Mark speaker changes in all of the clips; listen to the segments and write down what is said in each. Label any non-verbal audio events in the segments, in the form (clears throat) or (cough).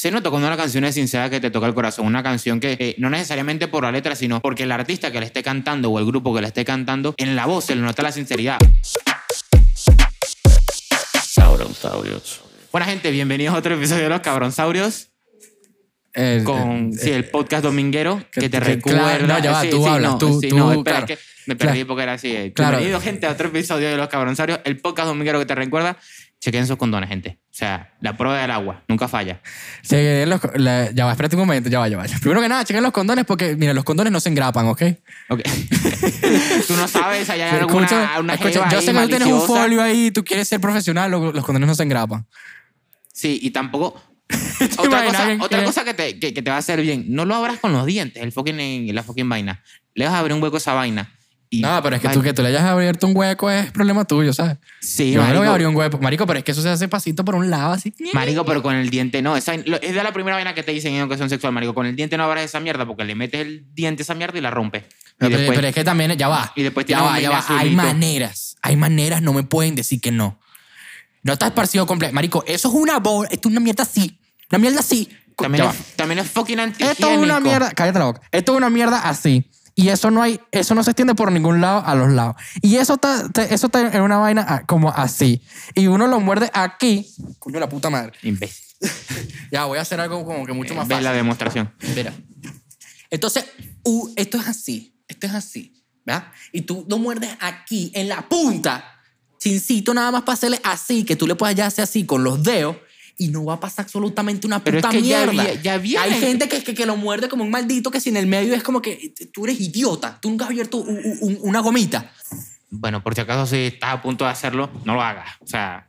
Speaker 1: se nota cuando una canción es sincera que te toca el corazón. Una canción que eh, no necesariamente por la letra, sino porque el artista que le esté cantando o el grupo que le esté cantando, en la voz se le nota la sinceridad. Cabronsaurios. Buena gente, bienvenidos a otro episodio de Los Cabronsaurios.
Speaker 2: El-
Speaker 1: Con
Speaker 2: el-
Speaker 1: sí, el podcast dominguero que,
Speaker 2: que-
Speaker 1: te
Speaker 2: que-
Speaker 1: recuerda.
Speaker 2: claro, no, ya va,
Speaker 1: sí,
Speaker 2: tú
Speaker 1: sí,
Speaker 2: hablas,
Speaker 1: no,
Speaker 2: tú-
Speaker 1: sí,
Speaker 2: tú,
Speaker 1: no, espera,
Speaker 2: claro.
Speaker 1: es que me perdí
Speaker 2: Claro.
Speaker 1: porque era así.
Speaker 2: Claro.
Speaker 1: Bienvenido, gente, a otro episodio de Los Cabronsaurios, el podcast dominguero que te recuerda. Chequen sus condones, gente. O sea, la prueba del agua, nunca falla.
Speaker 2: Chequen los- la- ya va, espérate un momento, ya va, ya va. Primero que nada, chequen los condones porque, mira, los condones no se engrapan, ¿ok?
Speaker 1: Ok. (laughs) tú no sabes, allá hay alguna
Speaker 2: Escucha,
Speaker 1: una
Speaker 2: escucha, yo
Speaker 1: ahí
Speaker 2: sé que tú tienes un folio ahí, tú quieres ser profesional, lo- los condones no se engrapan.
Speaker 1: Sí, y tampoco. (laughs)
Speaker 2: ¿Te
Speaker 1: otra cosa, otra
Speaker 2: que-
Speaker 1: cosa que, te, que, que te va a hacer bien, no lo abras con los dientes, el fucking, la fucking vaina. Le vas a abrir un hueco a esa vaina. Y
Speaker 2: No, pero es que tú que tú le hayas abierto un hueco es problema tuyo, ¿sabes?
Speaker 1: Sí,
Speaker 2: yo no le voy a abrir un hueco. Marico, pero es que eso se hace pasito por un lado, así.
Speaker 1: Marico, pero con el diente no. Esa, lo- es de la primera vaina que te dicen en educación sexual, marico. Con el diente no abras esa mierda porque le metes el diente a esa mierda y la rompes. Y
Speaker 2: Pero,
Speaker 1: después-
Speaker 2: pero es que también, ya va.
Speaker 1: y después
Speaker 2: ya va, ya va. Hay maneras. Hay maneras, no me pueden decir que no. No está esparcido completo. Marico, eso es una bola. Esto es una mierda así. Una mierda así.
Speaker 1: también, es, también es fucking anti
Speaker 2: Esto es una mierda. Cállate la boca. Esto es una mierda así. Y eso no hay, eso no se extiende por ningún lado a los lados. Y eso está, eso está en una vaina ah, como así. Y uno lo muerde aquí. Coño, la puta madre.
Speaker 1: Imbécil. (laughs)
Speaker 2: Ya, voy a hacer algo como que mucho más
Speaker 1: Ves
Speaker 2: fácil.
Speaker 1: la demostración.
Speaker 2: Mira. Entonces, uh, esto es así. Esto es así. ¿Verdad? Y tú lo muerdes aquí, en la punta. Chincito nada más para hacerle así, que tú le puedas ya hacer así con los dedos. Y no va a pasar absolutamente una
Speaker 1: Pero es
Speaker 2: puta
Speaker 1: que ya
Speaker 2: mierda.
Speaker 1: ya viene.
Speaker 2: Hay gente que, que, que lo muerde como un maldito que si en el medio es como que tú eres idiota. Tú nunca has abierto un- una gomita.
Speaker 1: Bueno, por si acaso si estás a punto de hacerlo, no lo hagas. O sea,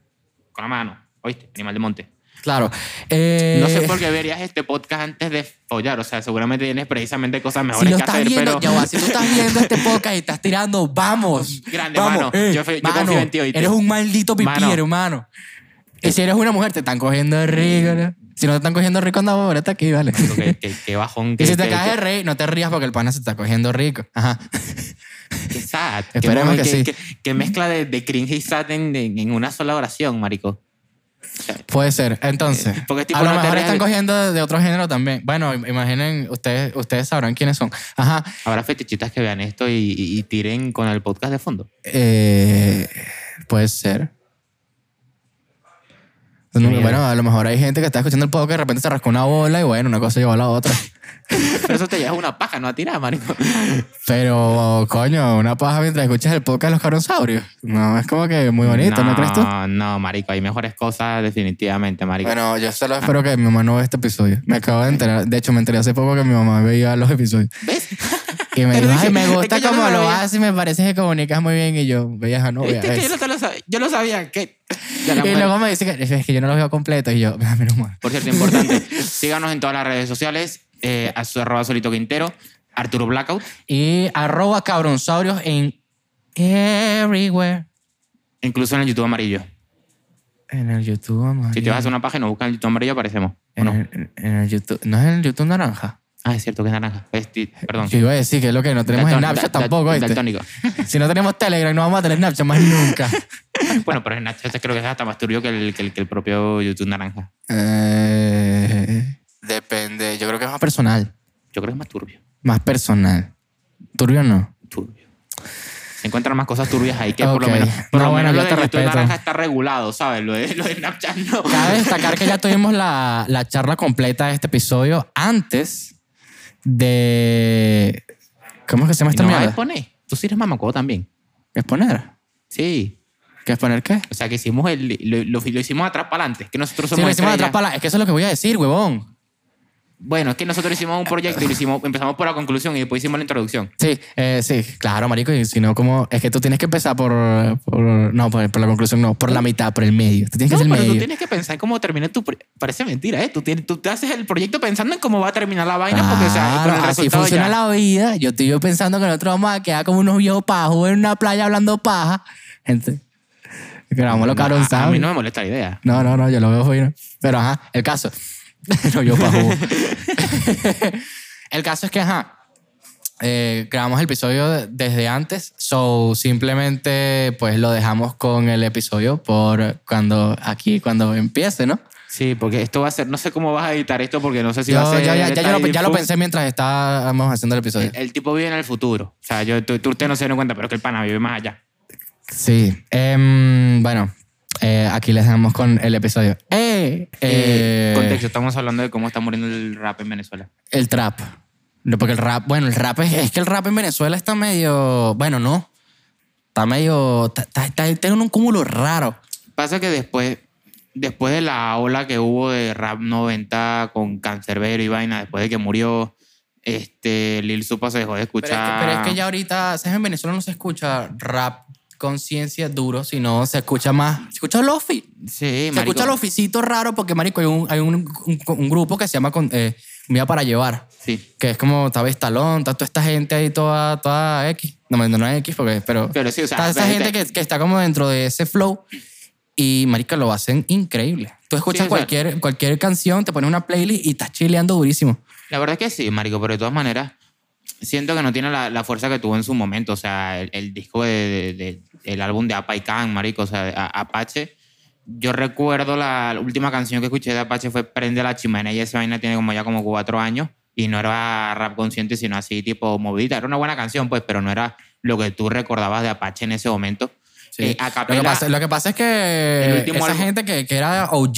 Speaker 1: con la mano. ¿Oíste? Animal de monte.
Speaker 2: Claro. Eh,
Speaker 1: No sé por qué verías este podcast antes de follar. O sea, seguramente tienes precisamente cosas
Speaker 2: Si
Speaker 1: mejores
Speaker 2: lo
Speaker 1: que
Speaker 2: estás
Speaker 1: hacer,
Speaker 2: viendo,
Speaker 1: pero...
Speaker 2: ya va, si tú estás viendo este podcast y estás tirando, vamos. (laughs)
Speaker 1: Grande,
Speaker 2: vamos,
Speaker 1: mano. Yo confío en ti, ¿oíste?
Speaker 2: Eres un maldito pipiero, hermano. Y si eres una mujer, te están cogiendo rico. ¿no? Si no te están cogiendo rico, anda, ahora está aquí, vale.
Speaker 1: Digo, que, que- que bajón. (laughs)
Speaker 2: Y si te caes de rey, no te rías porque el pana se está cogiendo rico. Ajá. (laughs)
Speaker 1: que sad.
Speaker 2: Esperemos que sí.
Speaker 1: Que mezcla de, de cringe y sad en, en- en una sola oración, marico.
Speaker 2: Puede ser. Entonces,
Speaker 1: Eh, porque tipo
Speaker 2: a lo
Speaker 1: no
Speaker 2: mejor están cogiendo de, otro género también. Bueno, im- imaginen, ustedes, ustedes sabrán quiénes son. Ajá.
Speaker 1: Habrá fetichistas que vean esto y, y- y tiren con el podcast de fondo.
Speaker 2: Eh, puede ser. No, bueno, a lo mejor hay gente que está escuchando el podcast y de repente se rascó una bola y bueno, una cosa llevó a la otra. (laughs)
Speaker 1: Pero eso te lleva una paja, no a tirar, marico.
Speaker 2: Pero, coño, una paja mientras escuchas el podcast de los cabronsaurios. No, es como que muy bonito, ¿no, crees tú?
Speaker 1: No, marico. Hay mejores cosas definitivamente, marico.
Speaker 2: Bueno, yo solo espero que mi mamá no vea este episodio. Me acabo de enterar. De hecho, me enteré hace poco que mi mamá veía los episodios.
Speaker 1: ¿Ves? (laughs)
Speaker 2: Y me
Speaker 1: Pero
Speaker 2: dijo,
Speaker 1: dije,
Speaker 2: ay, me
Speaker 1: es
Speaker 2: gusta
Speaker 1: que no
Speaker 2: cómo
Speaker 1: lo
Speaker 2: lo
Speaker 1: veía".
Speaker 2: haces y me parece que comunicas muy bien. Y yo, vieja, no
Speaker 1: ¿Viste
Speaker 2: veas
Speaker 1: que yo, lo sabía, yo lo sabía. que (laughs)
Speaker 2: Y
Speaker 1: mujer-
Speaker 2: luego me dice que es que yo no los veo completos. Y yo, "Ah, menos mal.
Speaker 1: Por cierto, importante. (laughs) síganos en todas las redes sociales. Eh, a su arroba solito quintero. Arturo Blackout.
Speaker 2: Y arroba cabronsaurios en everywhere.
Speaker 1: Incluso en el YouTube amarillo.
Speaker 2: En el YouTube, amarillo.
Speaker 1: Si te vas a una página, busca en el YouTube amarillo, aparecemos. ¿O
Speaker 2: en,
Speaker 1: no?
Speaker 2: el, en el YouTube. ¿No es en el YouTube naranja?
Speaker 1: Ah, es cierto que es naranja. Es ti- perdón.
Speaker 2: Yo iba a decir que es lo que no tenemos
Speaker 1: Dalton-
Speaker 2: Snapchat
Speaker 1: da- da-
Speaker 2: tampoco, ¿viste?
Speaker 1: daltónico. (laughs)
Speaker 2: Si no tenemos Telegram, no vamos a tener Snapchat más nunca. (laughs)
Speaker 1: bueno, pero Snapchat creo que es hasta más turbio que el, que el, que el propio YouTube naranja.
Speaker 2: Eh, depende. Yo creo que es más personal.
Speaker 1: Yo creo que es más turbio.
Speaker 2: Más personal. Turbio no.
Speaker 1: Turbio. Se encuentran más cosas turbias ahí que por lo
Speaker 2: Ok.
Speaker 1: menos, por
Speaker 2: No,
Speaker 1: lo
Speaker 2: bueno,
Speaker 1: menos
Speaker 2: yo
Speaker 1: lo de
Speaker 2: te
Speaker 1: YouTube
Speaker 2: respeto.
Speaker 1: naranja está regulado, ¿sabes? Lo de, lo de Snapchat no.
Speaker 2: Cabe destacar que ya tuvimos la, la charla completa de este episodio antes de... ¿Cómo es que se llama
Speaker 1: ¿Y
Speaker 2: esta
Speaker 1: no
Speaker 2: mierda?
Speaker 1: exponer? Tú sí eres mamacuevo también.
Speaker 2: ¿Exponer?
Speaker 1: Sí.
Speaker 2: ¿Qué exponer qué?
Speaker 1: O sea, que hicimos el, lo, lo, lo hicimos atrás para adelante. Que nosotros
Speaker 2: Sí,
Speaker 1: somos
Speaker 2: lo hicimos
Speaker 1: estrellas.
Speaker 2: atrás para la- Es que eso es lo que voy a decir, huevón.
Speaker 1: Bueno, es que nosotros hicimos un proyecto y lo hicimos, empezamos por la conclusión y después hicimos la introducción.
Speaker 2: Sí, eh, sí, claro, marico. Y si no, como... Es que tú tienes que empezar por... por no, por, por la conclusión no. Por la mitad, por el medio. Tú tienes que
Speaker 1: No,
Speaker 2: el
Speaker 1: pero tú
Speaker 2: medio.
Speaker 1: tienes que pensar en cómo termina tu... Parece mentira, ¿eh? Tú, tienes, tú te haces el proyecto pensando en cómo va a terminar la vaina porque, o sea, con
Speaker 2: Claro,
Speaker 1: el
Speaker 2: así funciona
Speaker 1: ya.
Speaker 2: la vida. Yo estoy yo pensando que nosotros vamos a quedar como unos viejos pajos en una playa hablando paja. Gente, grabamos los
Speaker 1: No,
Speaker 2: caros,
Speaker 1: a, mí no me molesta la idea.
Speaker 2: No, no, no, yo lo veo fino. Pero ajá, el caso. (laughs) no, yo pajo. (laughs) el caso es que, ajá, eh, grabamos el episodio de- desde antes, so simplemente pues lo dejamos con el episodio por cuando aquí, cuando empiece, ¿no?
Speaker 1: Sí, porque esto va a ser, no sé cómo vas a editar esto porque no sé si
Speaker 2: Yo-
Speaker 1: va a ser...
Speaker 2: ya, ya- ya yo lo, ya lo pensé mientras estábamos haciendo el episodio.
Speaker 1: El, el tipo vive en el futuro. O sea, yo, tú, tú ustedes no se dieron cuenta, pero es que el pana vive más allá.
Speaker 2: Sí. Em, bueno, eh, aquí les dejamos con el episodio. Eh,
Speaker 1: Eh,
Speaker 2: eh,
Speaker 1: contexto, estamos hablando de cómo está muriendo el rap en Venezuela.
Speaker 2: El trap. No, porque el rap, bueno, el rap es, es que el rap en Venezuela está medio, bueno, no. Está medio, está, está, está- está en un cúmulo raro.
Speaker 1: Pasa que después, después de la ola que hubo de rap 90 con Cancerbero y vaina, después de que murió, este, Lil Supa se dejó de
Speaker 2: Pero es,
Speaker 1: escuchar.
Speaker 2: que, pero es que ya ahorita, ¿sabes? En Venezuela no se escucha rap conciencia duro, sino se escucha más, se escucha lofi.
Speaker 1: Sí,
Speaker 2: Se
Speaker 1: marico.
Speaker 2: escucha loficito raro porque, marico, hay un, hay un, un- un grupo que se llama eh, Comida para Llevar.
Speaker 1: Sí.
Speaker 2: Que es como, está Vestalón, está toda esta gente ahí toda, toda X. No, no, no es X, porque, pero...
Speaker 1: Pero sí, o sea,
Speaker 2: está esa gente que, que está como dentro de ese flow y, marica, lo hacen increíble. Tú escuchas
Speaker 1: Sí,
Speaker 2: cualquier, cualquier canción, te pones una playlist y estás chileando durísimo.
Speaker 1: La verdad es que sí, marico, pero de todas maneras siento que no tiene la, la fuerza que tuvo en su momento. O sea, el, el disco de, de- de- el álbum de Apa y Can, marico, o sea, de- a- Apache. Yo recuerdo la, la última canción que escuché de Apache fue Prende la chimenea y esa vaina tiene como ya como cuatro años y no era rap consciente, sino así tipo movidita. Era una buena canción, pues, pero no era lo que tú recordabas de Apache en ese momento. Eh, a
Speaker 2: lo, que
Speaker 1: capela-
Speaker 2: pasa, lo que pasa es que esa
Speaker 1: álbum-
Speaker 2: gente que, que era OG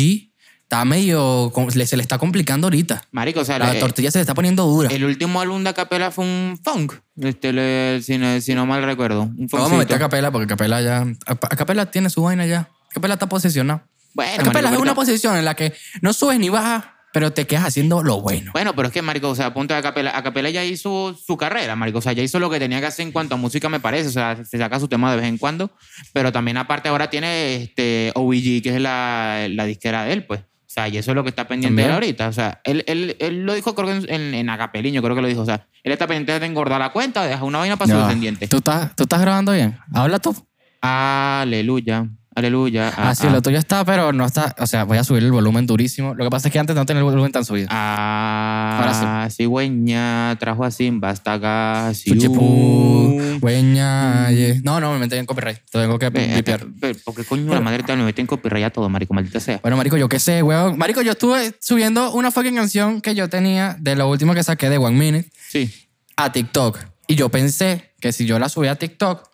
Speaker 2: está medio... se le está complicando ahorita.
Speaker 1: Marico, o sea,
Speaker 2: La
Speaker 1: le-
Speaker 2: tortilla se le está poniendo dura.
Speaker 1: el último álbum de Acapela fue un funk, este, le- si, no, si no mal recuerdo. Un
Speaker 2: Pero vamos a meter a
Speaker 1: funkcito.
Speaker 2: Capela porque Capela ya... a Capela tiene su vaina ya. Capela está posicionado.
Speaker 1: Bueno,
Speaker 2: Capela
Speaker 1: marico,
Speaker 2: es una posición en la que no subes ni bajas, pero te quedas haciendo lo bueno.
Speaker 1: Bueno, pero es que, marico, o sea, a punto de Acapela, Acapela ya hizo su carrera, marico. O sea, ya hizo lo que tenía que hacer en cuanto a música, me parece. O sea, se saca su tema de vez en cuando. Pero también, aparte, ahora tiene este OVG, que es la, la disquera de él, pues. O sea, y eso es lo que está pendiente
Speaker 2: También.
Speaker 1: ahorita. O sea, él, él, él lo dijo, creo que en, en, Acapeliño, creo que lo dijo. O sea, él está pendiente de engordar la cuenta, deja una vaina para su
Speaker 2: Ya.
Speaker 1: descendiente.
Speaker 2: ¿Tú estás, ¿Tú estás grabando bien? Habla tú.
Speaker 1: Aleluya, aleluya.
Speaker 2: Ah, sí, lo tuyo está, pero no está... O sea, voy a subir el volumen durísimo. Lo que pasa es que antes no tenía el volumen tan subido.
Speaker 1: Ah,
Speaker 2: Ahora
Speaker 1: cigüeña trajo a Simba hasta acá.
Speaker 2: Chuchipú,
Speaker 1: siú.
Speaker 2: güeña, ye. No, no, me metí en copyright. Te tengo que limpiar.
Speaker 1: ve, ve, ¿Por qué coño la madre te me mete en copyright a todo, marico? Maldita sea.
Speaker 2: Bueno, marico, yo qué sé, weón. Marico, yo estuve subiendo una fucking canción que yo tenía de lo último que saqué de One Minute
Speaker 1: Sí.
Speaker 2: a TikTok. Y yo pensé que si yo la subía a TikTok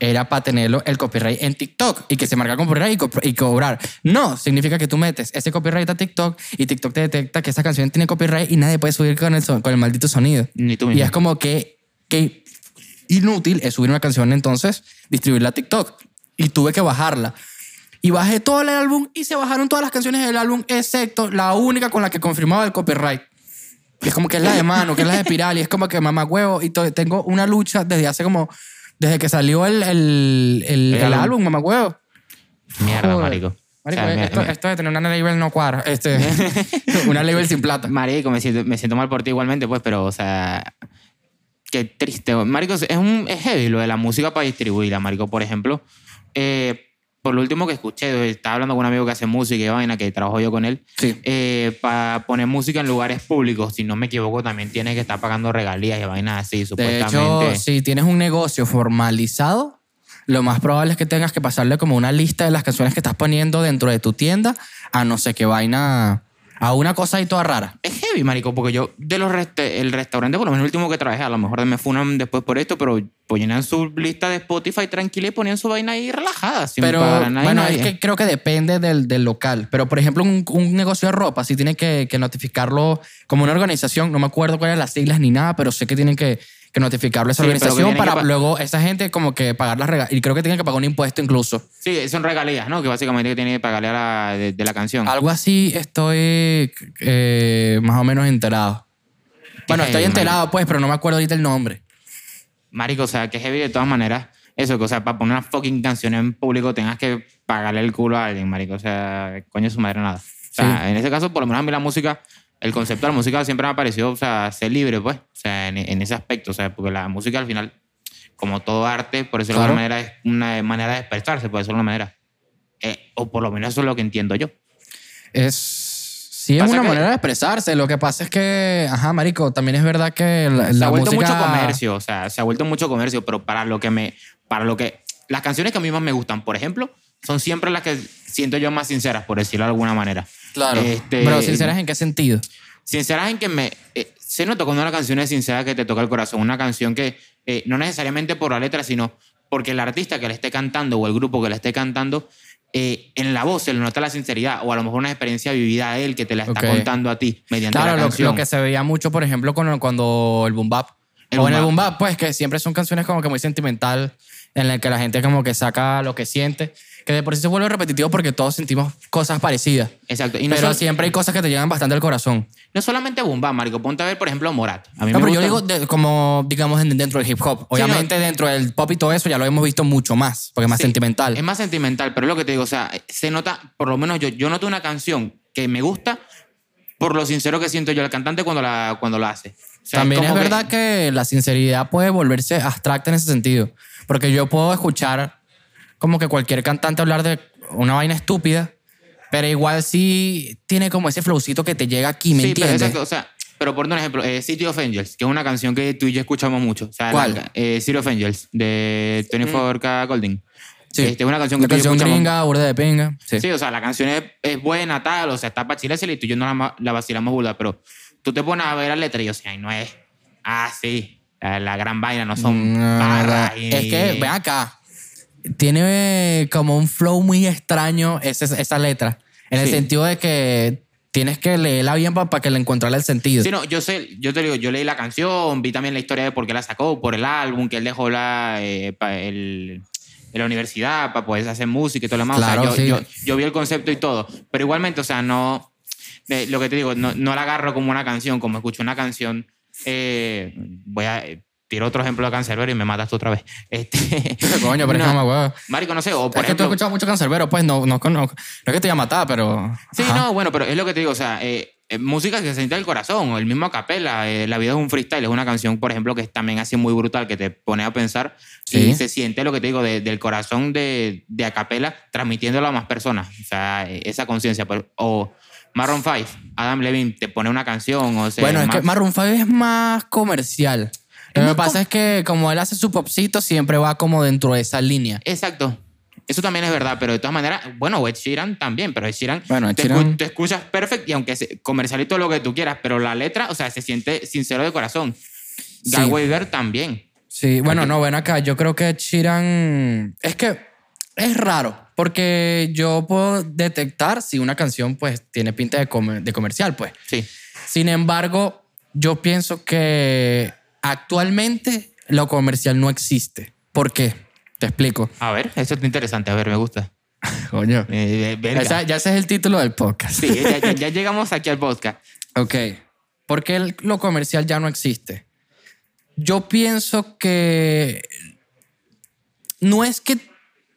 Speaker 2: era para tenerlo el copyright en TikTok y que se marca copyright y, co- y cobrar. No, significa que tú metes ese copyright a TikTok y TikTok te detecta que esa canción tiene copyright y nadie puede subir con el, son- con el maldito sonido.
Speaker 1: Ni tú
Speaker 2: Y
Speaker 1: mismo.
Speaker 2: es como que, que inútil es subir una canción entonces, distribuirla a TikTok. Y tuve que bajarla. Y bajé todo el álbum y se bajaron todas las canciones del álbum, excepto la única con la que confirmaba el copyright. Y es como que es la de mano, que es la de espiral, y es como que mamá huevo. Y tengo una lucha desde hace como. Desde que salió el, el, el,
Speaker 1: El
Speaker 2: el
Speaker 1: álbum.
Speaker 2: álbum, mamá huevo.
Speaker 1: Mierda,
Speaker 2: Joder.
Speaker 1: marico.
Speaker 2: Marico,
Speaker 1: O sea, me-
Speaker 2: esto,
Speaker 1: me-
Speaker 2: esto de tener una label no cuadra. Este, (laughs) (laughs) una label sin plata.
Speaker 1: Marico, me siento, me siento mal por ti igualmente, pues, pero, o sea, qué triste. Marico, es, un, es heavy lo de la música para distribuirla, Marico. Por ejemplo, eh, por lo último que escuché, estaba hablando con un amigo que hace música y vaina, que trabajo yo con él,
Speaker 2: Sí.
Speaker 1: para poner música en lugares públicos, si no me equivoco, también tienes que estar pagando regalías y vainas así,
Speaker 2: De
Speaker 1: supuestamente.
Speaker 2: hecho, si tienes un negocio formalizado, lo más probable es que tengas que pasarle como una lista de las canciones que estás poniendo dentro de tu tienda a no sé qué vaina, a una cosa ahí toda rara.
Speaker 1: Es heavy, marico, porque yo de los resta- el restaurante, por lo menos el último que trabajé, a lo mejor me funan después por esto, pero ponían su lista de Spotify tranquila y ponían su vaina ahí relajada, sin
Speaker 2: Pero
Speaker 1: nadie.
Speaker 2: bueno,
Speaker 1: nadie.
Speaker 2: es que creo que depende del, del local. Pero por ejemplo, un, un negocio de ropa, sí tiene que, que notificarlo como una organización. No me acuerdo cuáles las siglas ni nada, pero sé que tienen que, que notificarlo a esa
Speaker 1: Sí,
Speaker 2: organización
Speaker 1: tienen que
Speaker 2: para
Speaker 1: pa-
Speaker 2: luego esa gente como que pagar las regalías. Y creo que tienen que pagar un impuesto incluso.
Speaker 1: Sí, son regalías, ¿no? Que básicamente tiene que pagarle a la, de, de la canción.
Speaker 2: Algo así estoy eh, más o menos enterado. Bueno,
Speaker 1: heavy,
Speaker 2: estoy
Speaker 1: marico.
Speaker 2: enterado pues, pero no me acuerdo ahorita el nombre.
Speaker 1: Marico, o sea, que heavy de todas maneras. Eso, que, o sea, para poner una fucking canción en público tengas que pagarle el culo a alguien, marico. O sea, coño su madre nada. O sea,
Speaker 2: Sí.
Speaker 1: en ese caso, por lo menos a mí la música, el concepto de la música siempre me ha parecido, o sea, ser libre, pues. O sea, en, en ese aspecto. O sea, porque la música al final, como todo arte, por eso de
Speaker 2: Claro.
Speaker 1: alguna manera es una manera de expresarse, por eso de alguna manera. Eh, o por lo menos eso es lo que entiendo yo.
Speaker 2: Es... Sí, es una
Speaker 1: que-
Speaker 2: manera de expresarse. Lo que pasa es que, ajá, marico, también es verdad que la,
Speaker 1: se
Speaker 2: la
Speaker 1: ha vuelto
Speaker 2: música...
Speaker 1: mucho comercio, o sea, se ha vuelto mucho comercio, pero para lo que me, para lo que, las canciones que a mí más me gustan, por ejemplo, son siempre las que siento yo más sinceras, por decirlo de alguna manera.
Speaker 2: Claro.
Speaker 1: Este,
Speaker 2: Pero sinceras, ¿en qué sentido?
Speaker 1: Sinceras en que me... eh, se nota cuando una canción es sincera que te toca el corazón. Una canción que eh, no necesariamente por la letra, sino porque el artista que le esté cantando o el grupo que le esté cantando, eh, en la voz se le nota la sinceridad o a lo mejor una experiencia vivida a él que te la está
Speaker 2: Ok.
Speaker 1: contando a ti mediante
Speaker 2: Claro,
Speaker 1: la
Speaker 2: lo,
Speaker 1: canción.
Speaker 2: lo que se veía mucho, por ejemplo, cuando, cuando el boom bap.
Speaker 1: El
Speaker 2: o en el
Speaker 1: boom
Speaker 2: boom bap, pues que siempre son canciones como que muy sentimental, en las que la gente como que saca lo que siente, que de por sí se vuelve repetitivo porque todos sentimos cosas parecidas.
Speaker 1: Exacto. Y no,
Speaker 2: pero siempre hay cosas que te llegan bastante al corazón.
Speaker 1: no solamente boom bap, marico. Ponte a ver, por ejemplo, Morat. A mí
Speaker 2: No,
Speaker 1: me
Speaker 2: pero yo digo de- como, digamos, en- dentro del hip hop. Obviamente dentro del pop y todo eso ya lo hemos visto mucho más, porque es más
Speaker 1: Sí,
Speaker 2: sentimental.
Speaker 1: Es más sentimental, pero es lo que te digo, o sea, se nota, por lo menos yo, yo noto una canción que me gusta por lo sincero que siento yo al cantante cuando la, cuando lo hace. O sea,
Speaker 2: También es
Speaker 1: que-
Speaker 2: verdad que la sinceridad puede volverse abstracta en ese sentido. Porque yo puedo escuchar como que cualquier cantante hablar de una vaina estúpida, pero igual sí tiene como ese flowcito que te llega aquí, ¿me
Speaker 1: sí, pero,
Speaker 2: entiendes?
Speaker 1: exacto, o sea, pero por un ejemplo, eh, City of Angels, que es una canción que tú y yo escuchamos mucho. O sea,
Speaker 2: ¿Cuál?
Speaker 1: la- eh, City of Angels, de 24K Golding.
Speaker 2: Sí.
Speaker 1: Este, es una canción que tú y yo
Speaker 2: canción gringa, burda de pinga. Sí.
Speaker 1: Sí, o sea, la canción es, es buena, tal, o sea, está para chilársela y tú y yo no la, la vacilamos burda, pero tú te pones a ver la letra y, o sea, no es, ah, sí, la, la gran vaina, no son
Speaker 2: No,
Speaker 1: barras. y-
Speaker 2: Es que, ven acá, tiene eh, como un flow muy extraño esa, esa letra. En el
Speaker 1: Sí.
Speaker 2: sentido de que tienes que leerla bien para que le encontrarle el sentido.
Speaker 1: Sí, no, yo sé, yo te digo, yo leí la canción, vi también la historia de por qué la sacó, por el álbum, que él dejó la, eh, el, en la universidad para poder hacer música y todo lo demás.
Speaker 2: Claro,
Speaker 1: o sea, yo,
Speaker 2: sí.
Speaker 1: yo, yo vi el concepto y todo, pero igualmente, o sea, no, eh, lo que te digo, no, no la agarro como una canción, como escucho una canción, eh, voy a, eh, tiro otro ejemplo de Cancerbero y me matas tú otra vez. (laughs) Este, (laughs)
Speaker 2: Coño, pero es
Speaker 1: no,
Speaker 2: que no me huevo.
Speaker 1: Marico, no sé, o por
Speaker 2: Es que tú has
Speaker 1: ejemplo...
Speaker 2: escuchado mucho cancerbero, pues no, no, no, no es que te iba a matar, pero.
Speaker 1: Sí,
Speaker 2: Ajá.
Speaker 1: no, bueno, pero es lo que te digo, o sea, eh, eh, música que se siente del corazón, o el mismo a capela, eh, La vida es un freestyle, es una canción, por ejemplo, que es también así muy brutal, que te pone a pensar
Speaker 2: Sí.
Speaker 1: y se siente lo que te digo, de- del corazón de, de a capela, transmitiéndolo a más personas, o sea, eh, esa conciencia, o Maroon 5, Adam Levine te pone una canción, o sea,
Speaker 2: Bueno, es que Maroon 5 es más comercial. Lo que pasa es que como él hace su popcito, siempre va como dentro de esa línea.
Speaker 1: Exacto. Eso también es verdad, pero de todas maneras, bueno, Ed Sheeran también, pero Ed Sheeran,
Speaker 2: Bueno, Ed
Speaker 1: te,
Speaker 2: Sheeran-
Speaker 1: escu- te escuchas perfecto y aunque se, comercial y todo lo que tú quieras, pero la letra, o sea, se siente sincero de corazón.
Speaker 2: Sí.
Speaker 1: Galway Bear también.
Speaker 2: Sí, bueno, no, bueno, acá yo creo que Chiran es que es raro porque yo puedo detectar si una canción pues tiene pinta de, comer- de comercial, pues.
Speaker 1: Sí.
Speaker 2: Sin embargo, yo pienso que actualmente lo comercial no existe. ¿Por qué? Te explico.
Speaker 1: A ver, eso está interesante. A ver, me gusta. (laughs)
Speaker 2: Coño.
Speaker 1: Eh, eh.
Speaker 2: Esa- ya ese es el título del podcast.
Speaker 1: Sí, ya, ya- ya (laughs) llegamos aquí al podcast.
Speaker 2: Ok. ¿Por qué el- lo comercial ya no existe? Yo pienso que no es que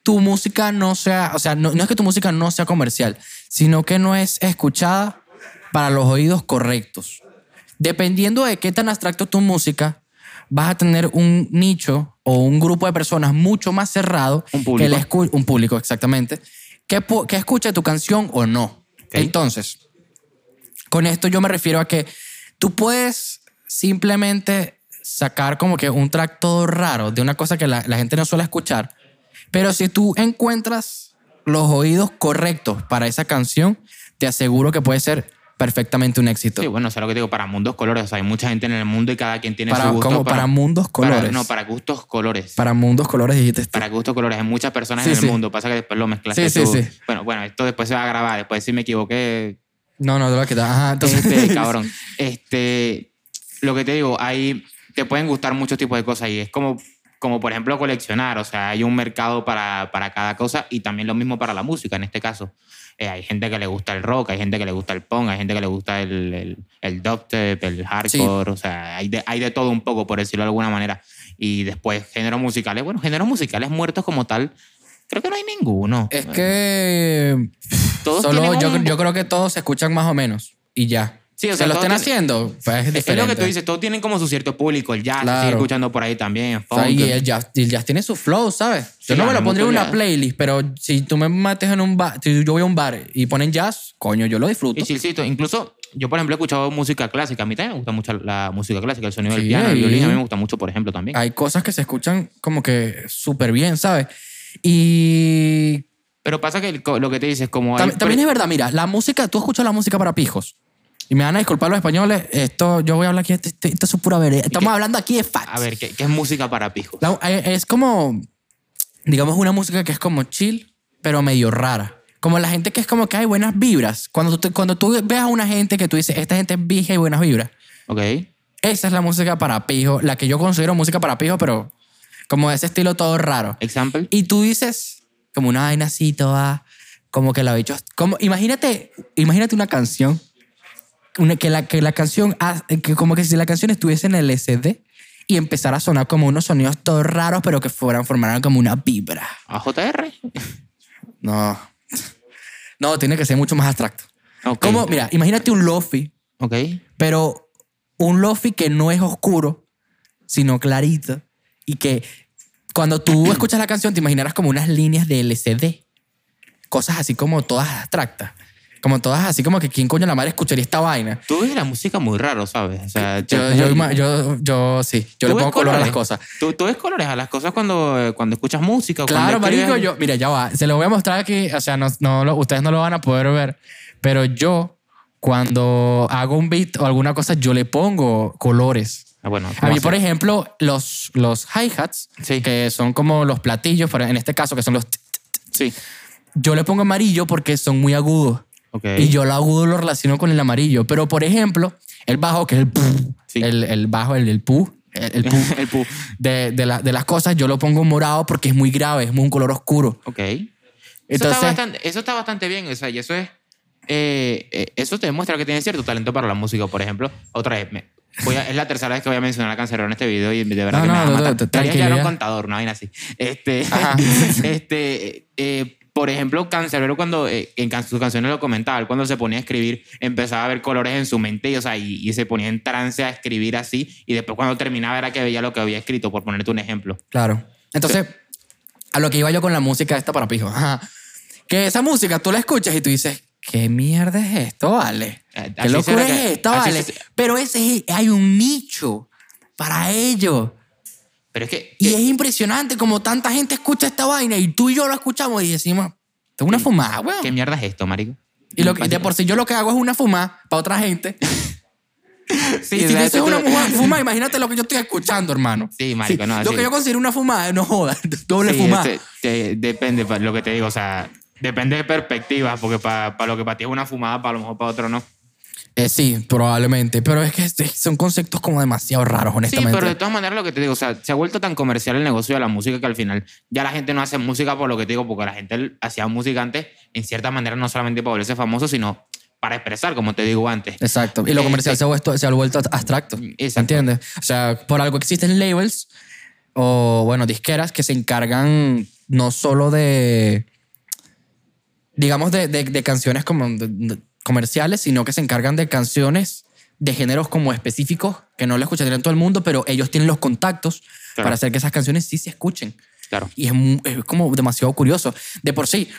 Speaker 2: tu música no sea, o sea, no, no es que tu música no sea comercial, sino que no es escuchada para los oídos correctos. Dependiendo de qué tan abstracto tu música, vas a tener un nicho o un grupo de personas mucho más cerrado
Speaker 1: Un público.
Speaker 2: que le escu- un público exactamente que, que escuche tu canción o no. Entonces, con esto yo me refiero a que tú puedes simplemente sacar como que un track todo raro de una cosa que la, la gente no suele escuchar, pero si tú encuentras los oídos correctos para esa canción, te aseguro que puede ser perfectamente un éxito.
Speaker 1: Sí, bueno, o sea, lo que digo, para mundos colores. O sea, hay mucha gente en el mundo y cada quien tiene
Speaker 2: para,
Speaker 1: su gusto.
Speaker 2: como para, mundos
Speaker 1: para-
Speaker 2: colores.
Speaker 1: no, para gustos colores.
Speaker 2: Para mundos colores dijiste.
Speaker 1: Para gustos colores. Hay muchas personas
Speaker 2: Sí,
Speaker 1: en el
Speaker 2: sí.
Speaker 1: mundo. Pasa que después lo mezclaste
Speaker 2: Sí, sí,
Speaker 1: tú.
Speaker 2: sí.
Speaker 1: Bueno, bueno, esto después se va a grabar. Después si me equivoqué,
Speaker 2: No, no, te lo quitar. Ajá, entonces.
Speaker 1: Este, (laughs) cabrón. Este, lo que te digo, hay, te pueden gustar muchos tipos de cosas y es como, como por ejemplo, coleccionar. O sea, hay un mercado para, para cada cosa y también lo mismo para la música en este caso. Eh, hay gente que le gusta el rock, hay gente que le gusta el punk, hay gente que le gusta el, el, el dubstep, el hardcore. O sea, hay de, hay de todo un poco, por decirlo de alguna manera. Y después, géneros musicales. Bueno, géneros musicales muertos como tal, creo que no hay ninguno.
Speaker 2: Es que.
Speaker 1: Todos
Speaker 2: Solo yo,
Speaker 1: un-
Speaker 2: yo creo que todos se escuchan más o menos. Y ya.
Speaker 1: Sí, o
Speaker 2: Se
Speaker 1: sea,
Speaker 2: lo estén haciendo, pues es
Speaker 1: Es lo que tú dices, todos tienen como su cierto público. El jazz
Speaker 2: Claro.
Speaker 1: sigue escuchando por ahí también.
Speaker 2: O sea, y el jazz, el jazz tiene su flow, ¿sabes? Yo
Speaker 1: Sí,
Speaker 2: no me lo pondría en una playlist, pero si tú me metes en un bar, si yo voy a un bar y ponen jazz, coño, yo lo disfruto.
Speaker 1: Y chilcito. Incluso yo, por ejemplo, he escuchado música clásica. A mí también me gusta mucho la música clásica, el sonido del
Speaker 2: Sí,
Speaker 1: piano, el violín. A mí me gusta mucho, por ejemplo, también.
Speaker 2: Hay cosas que se escuchan como que súper bien, ¿sabes? Y
Speaker 1: Pero pasa que lo que te dices, como hay
Speaker 2: Tam- también es verdad, mira, la música, tú escuchas la música para pijos. Y me van a disculpar los españoles, esto, yo voy a hablar aquí, esto, esto- es pura vereda. Estamos
Speaker 1: qué?
Speaker 2: hablando aquí de facts.
Speaker 1: A ver, ¿qué, qué es música para pijos?
Speaker 2: La- eh, es como, digamos, una música que es como chill, pero medio rara. Como la gente que es como que hay buenas vibras. Cuando tú, cuando tú ves a una gente que tú dices, esta gente es vieja y buenas vibras.
Speaker 1: Ok.
Speaker 2: Esa es la música para pijo, la que yo considero música para pijo, pero como de ese estilo todo raro.
Speaker 1: Example.
Speaker 2: Y tú dices, como una vaina así toda, como que la bicho. Como, imagínate, imagínate una canción, una, que, la, que la canción, ha- que como que si la canción estuviese en el SD y empezara a sonar como unos sonidos todos raros, pero que fueran, formaran como una vibra.
Speaker 1: AJR.
Speaker 2: No. No, tiene que ser mucho más abstracto.
Speaker 1: Ok.
Speaker 2: Como, mira, imagínate un lofi,
Speaker 1: Ok.
Speaker 2: pero un lofi que no es oscuro, sino clarito. Y que cuando tú escuchas la canción te imaginarás como unas líneas de LCD. Cosas así como todas abstractas. Como todas así como que quién coño la madre escucharía esta vaina.
Speaker 1: Tú ves la música muy raro, ¿sabes? O sea,
Speaker 2: Yo, yo, (laughs) ima- yo, yo sí, yo le
Speaker 1: ¿Tú ves
Speaker 2: pongo color a las cosas.
Speaker 1: ¿Tú, tú ves colores a las cosas cuando, cuando escuchas música. o
Speaker 2: Claro,
Speaker 1: cuando escribes?
Speaker 2: marico, yo, mira, ya va. Se lo voy a mostrar aquí. O sea, no, no lo- ustedes no lo van a poder ver. Pero yo, cuando hago un beat o alguna cosa, yo le pongo colores.
Speaker 1: Ah, bueno,
Speaker 2: A
Speaker 1: ¿cómo
Speaker 2: mí, por ejemplo, los, los hi-hats,
Speaker 1: Sí.
Speaker 2: que son como los platillos, pero en este caso, que son los...
Speaker 1: Sí.
Speaker 2: Yo le pongo amarillo porque son muy agudos.
Speaker 1: Ok.
Speaker 2: Y yo lo agudo lo relaciono con el amarillo. Pero, por ejemplo, el bajo, que es el pu,
Speaker 1: Sí.
Speaker 2: el, el bajo, el, el pu, el, el pu (laughs)
Speaker 1: El pu.
Speaker 2: de, de, la- de las cosas, yo lo pongo morado porque es muy grave, es muy un color oscuro.
Speaker 1: Ok. Eso,
Speaker 2: Entonces-
Speaker 1: está bastante, eso está bastante bien. O sea, y eso es. eh, eh, eso te demuestra que tienes cierto talento para la música, por ejemplo. Otra vez, me- voy a- es la tercera vez que voy a mencionar a Cancerbero en este video y de verdad
Speaker 2: No,
Speaker 1: que me
Speaker 2: no,
Speaker 1: va a
Speaker 2: no,
Speaker 1: matar.
Speaker 2: no,
Speaker 1: un contador, no vaina así. Este, (laughs) este, eh, por ejemplo, Cancerbero cuando eh, en sus canciones lo comentaba, él cuando se ponía a escribir empezaba a ver colores en su mente y, o sea, y, y se ponía en trance a escribir así y después cuando terminaba era que veía lo que había escrito, por ponerte un ejemplo.
Speaker 2: Claro. Entonces, a lo que iba yo con la música esta para pijo. Ajá. Que esa música tú la escuchas y tú dices, ¿qué mierda es esto, vale?
Speaker 1: Eh,
Speaker 2: ¿Qué locura
Speaker 1: que-
Speaker 2: es esta,
Speaker 1: así
Speaker 2: vale? Pero ese es- hay un nicho para ello.
Speaker 1: Pero es que...
Speaker 2: Y es impresionante como tanta gente escucha esta vaina y tú y yo lo escuchamos y decimos, esto es una fumada, weón.
Speaker 1: ¿Qué mierda es esto, marico?
Speaker 2: Y lo que, de por sí yo lo que hago es una fumada para otra gente. (laughs)
Speaker 1: Sí,
Speaker 2: y si
Speaker 1: sea,
Speaker 2: eso es
Speaker 1: tú-
Speaker 2: una fumada, (laughs) imagínate lo que yo estoy escuchando, hermano.
Speaker 1: Sí, marico, no,
Speaker 2: Lo
Speaker 1: sí.
Speaker 2: que yo considero una fumada, no joda, (laughs) doble
Speaker 1: Sí,
Speaker 2: fumada.
Speaker 1: este, te- depende, pa- lo que te digo, o sea, depende de perspectivas, porque para lo que para ti es una fumada, para lo mejor para otro no.
Speaker 2: Eh, sí, probablemente. Pero es que son conceptos como demasiado raros,
Speaker 1: Sí,
Speaker 2: honestamente.
Speaker 1: pero de todas maneras lo que te digo, o sea, se ha vuelto tan comercial el negocio de la música que al final ya la gente no hace música por lo que te digo, porque la gente hacía música antes, en cierta manera, no solamente para volverse famoso, sino para expresar, como te digo antes.
Speaker 2: Exacto. Y lo
Speaker 1: Eh,
Speaker 2: comercial
Speaker 1: sí.
Speaker 2: se, ha vuelto, se ha vuelto abstracto.
Speaker 1: Exacto.
Speaker 2: ¿Entiendes? O sea, por algo existen labels o, bueno, disqueras que se encargan no solo de, digamos, de, de- de canciones como de- comerciales, sino que se encargan de canciones de géneros como específicos que no le escucharían todo el mundo, pero ellos tienen los contactos
Speaker 1: Claro.
Speaker 2: para hacer que esas canciones sí se escuchen.
Speaker 1: Claro,
Speaker 2: Y es, es como demasiado curioso. De por sí,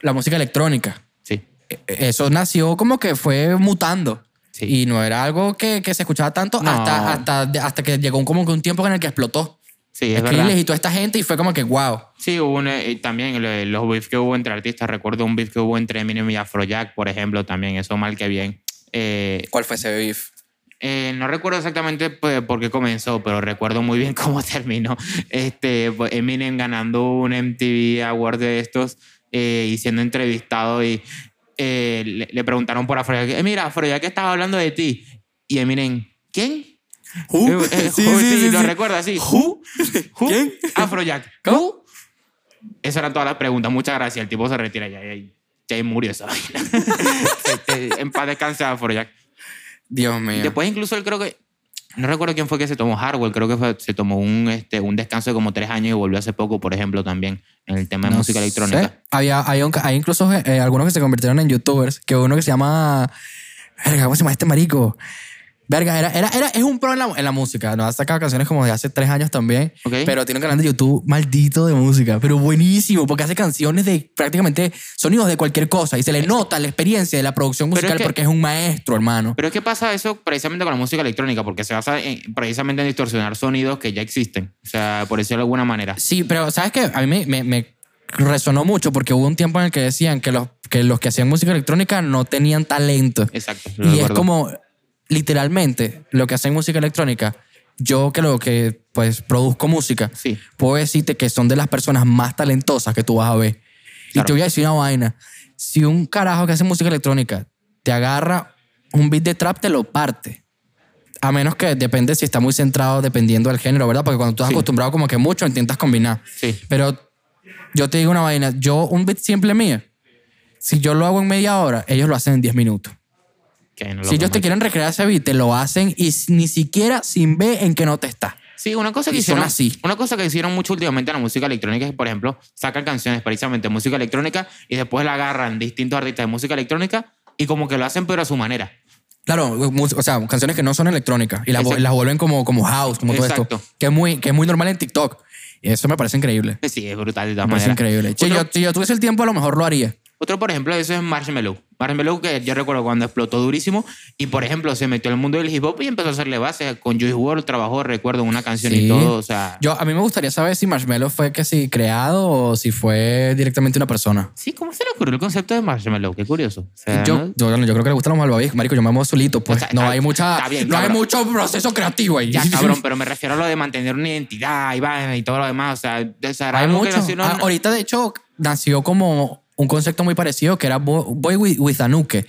Speaker 2: la música electrónica,
Speaker 1: sí.
Speaker 2: eh, eso nació como que fue mutando.
Speaker 1: Sí.
Speaker 2: Y no era algo que, que se escuchaba tanto
Speaker 1: No.
Speaker 2: hasta, hasta, hasta que llegó un, como que un tiempo en el que explotó.
Speaker 1: Sí, es
Speaker 2: Skrillex
Speaker 1: verdad.
Speaker 2: y toda esta gente y fue como que wow.
Speaker 1: Sí, hubo un, y también lo- los beef que hubo entre artistas. Recuerdo un beef que hubo entre Eminem y Afrojack, por ejemplo, también. Eso mal que bien. Eh,
Speaker 2: ¿Cuál fue ese beef?
Speaker 1: Eh, no recuerdo exactamente pues, por qué comenzó, pero recuerdo muy bien (laughs) cómo terminó. Este, Eminem ganando un MTV Award de estos eh, y siendo entrevistado y eh, le, le preguntaron por Afrojack, eh, mira, Afrojack estaba hablando de ti. Y Eminem, ¿quién? Eh, eh, (laughs)
Speaker 2: Sí,
Speaker 1: who,
Speaker 2: sí, sí,
Speaker 1: lo
Speaker 2: sí.
Speaker 1: recuerdo así. ¿Who? ¿Who? (laughs)
Speaker 2: ¿Quién?
Speaker 1: Afrojack. (laughs)
Speaker 2: ¿Cómo?
Speaker 1: Esas eran todas las preguntas. Muchas gracias. El tipo se retira ya. Ya, murió esa vaina. Este, en paz descanse Afrojack.
Speaker 2: Dios mío.
Speaker 1: Después incluso él creo que, no recuerdo quién fue que se tomó Hardwell, creo que fue- se tomó un, este, un descanso de como tres años y volvió hace poco, por ejemplo, también en el tema de
Speaker 2: No
Speaker 1: música
Speaker 2: sé.
Speaker 1: electrónica.
Speaker 2: Había, hay, un- hay incluso eh, algunos que se convirtieron en youtubers, que uno que se llama... ¿cómo se llama este marico? Verga, era, era, era, es un pro en la, en la música. Nos ha sacado canciones como de hace tres años también. Pero tiene un canal de YouTube maldito de música. Pero buenísimo, porque hace canciones de prácticamente sonidos de cualquier cosa. Y se le nota la experiencia de la producción
Speaker 1: es
Speaker 2: musical
Speaker 1: que-
Speaker 2: porque es un maestro, hermano.
Speaker 1: Pero es que pasa eso precisamente con la música electrónica, porque se basa en- precisamente en distorsionar sonidos que ya existen. O sea, por decirlo de alguna manera.
Speaker 2: Sí, pero ¿sabes qué? A mí me, me- me resonó mucho porque hubo un tiempo en el que decían que los que, los que hacían música electrónica no tenían talento.
Speaker 1: Exacto.
Speaker 2: Y es como, literalmente, lo que hacen música electrónica, yo que lo que pues produzco música,
Speaker 1: Sí.
Speaker 2: puedo decirte que son de las personas más talentosas que tú vas a ver. Y te voy a decir una vaina. Si un carajo que hace música electrónica te agarra un beat de trap, te lo parte. A menos que depende si está muy centrado dependiendo del género, ¿verdad? Porque cuando tú estás
Speaker 1: Sí.
Speaker 2: acostumbrado como que mucho, intentas combinar.
Speaker 1: Sí.
Speaker 2: Pero yo te digo una vaina, yo un beat simple mío, si yo lo hago en media hora, ellos lo hacen en 10 minutos.
Speaker 1: Que no
Speaker 2: Si ellos te quieren recrear ese beat, te lo hacen y ni siquiera sin ver en qué nota está.
Speaker 1: Sí, una cosa que
Speaker 2: Y
Speaker 1: hicieron
Speaker 2: así.
Speaker 1: Una cosa que hicieron mucho últimamente en la música electrónica es, por ejemplo, sacan canciones precisamente de música electrónica y después la agarran distintos artistas de música electrónica y como que lo hacen pero a su manera.
Speaker 2: Claro, o sea, canciones que no son electrónicas y las, las vuelven como, como house, como todo
Speaker 1: Exacto.
Speaker 2: esto. Que es, muy, que es muy normal en TikTok. Y eso me parece increíble.
Speaker 1: Sí, es brutal de todas
Speaker 2: Me parece
Speaker 1: maneras.
Speaker 2: increíble. Si
Speaker 1: Otro-
Speaker 2: yo, si yo tuviese el tiempo, a lo mejor lo haría.
Speaker 1: Otro, por ejemplo, de eso es Marshmello. Marshmello, que yo recuerdo cuando explotó durísimo y, por ejemplo, se metió al mundo del hip hop y empezó a hacerle base. Con Juice WRLD trabajó, recuerdo, en una canción
Speaker 2: Sí.
Speaker 1: y todo. O sea,
Speaker 2: Yo, a mí me gustaría saber si Marshmello fue que si creado o si fue directamente una persona.
Speaker 1: sí, ¿cómo se le ocurrió el concepto de Marshmello? Qué curioso. O sea,
Speaker 2: Yo,
Speaker 1: ¿no?
Speaker 2: yo, yo creo que le gustan los malvaviscos, marico. Yo me amo solito, pues.
Speaker 1: O sea,
Speaker 2: no hay mucha,
Speaker 1: bien,
Speaker 2: no hay mucho proceso creativo ahí.
Speaker 1: Ya, cabrón, (laughs) pero me refiero a lo de mantener una identidad y y todo lo demás. O sea,
Speaker 2: Hay
Speaker 1: que
Speaker 2: mucho.
Speaker 1: nació en
Speaker 2: Ah, ahorita, de hecho, nació como un concepto muy parecido que era Bo- Boy with, with Anuke.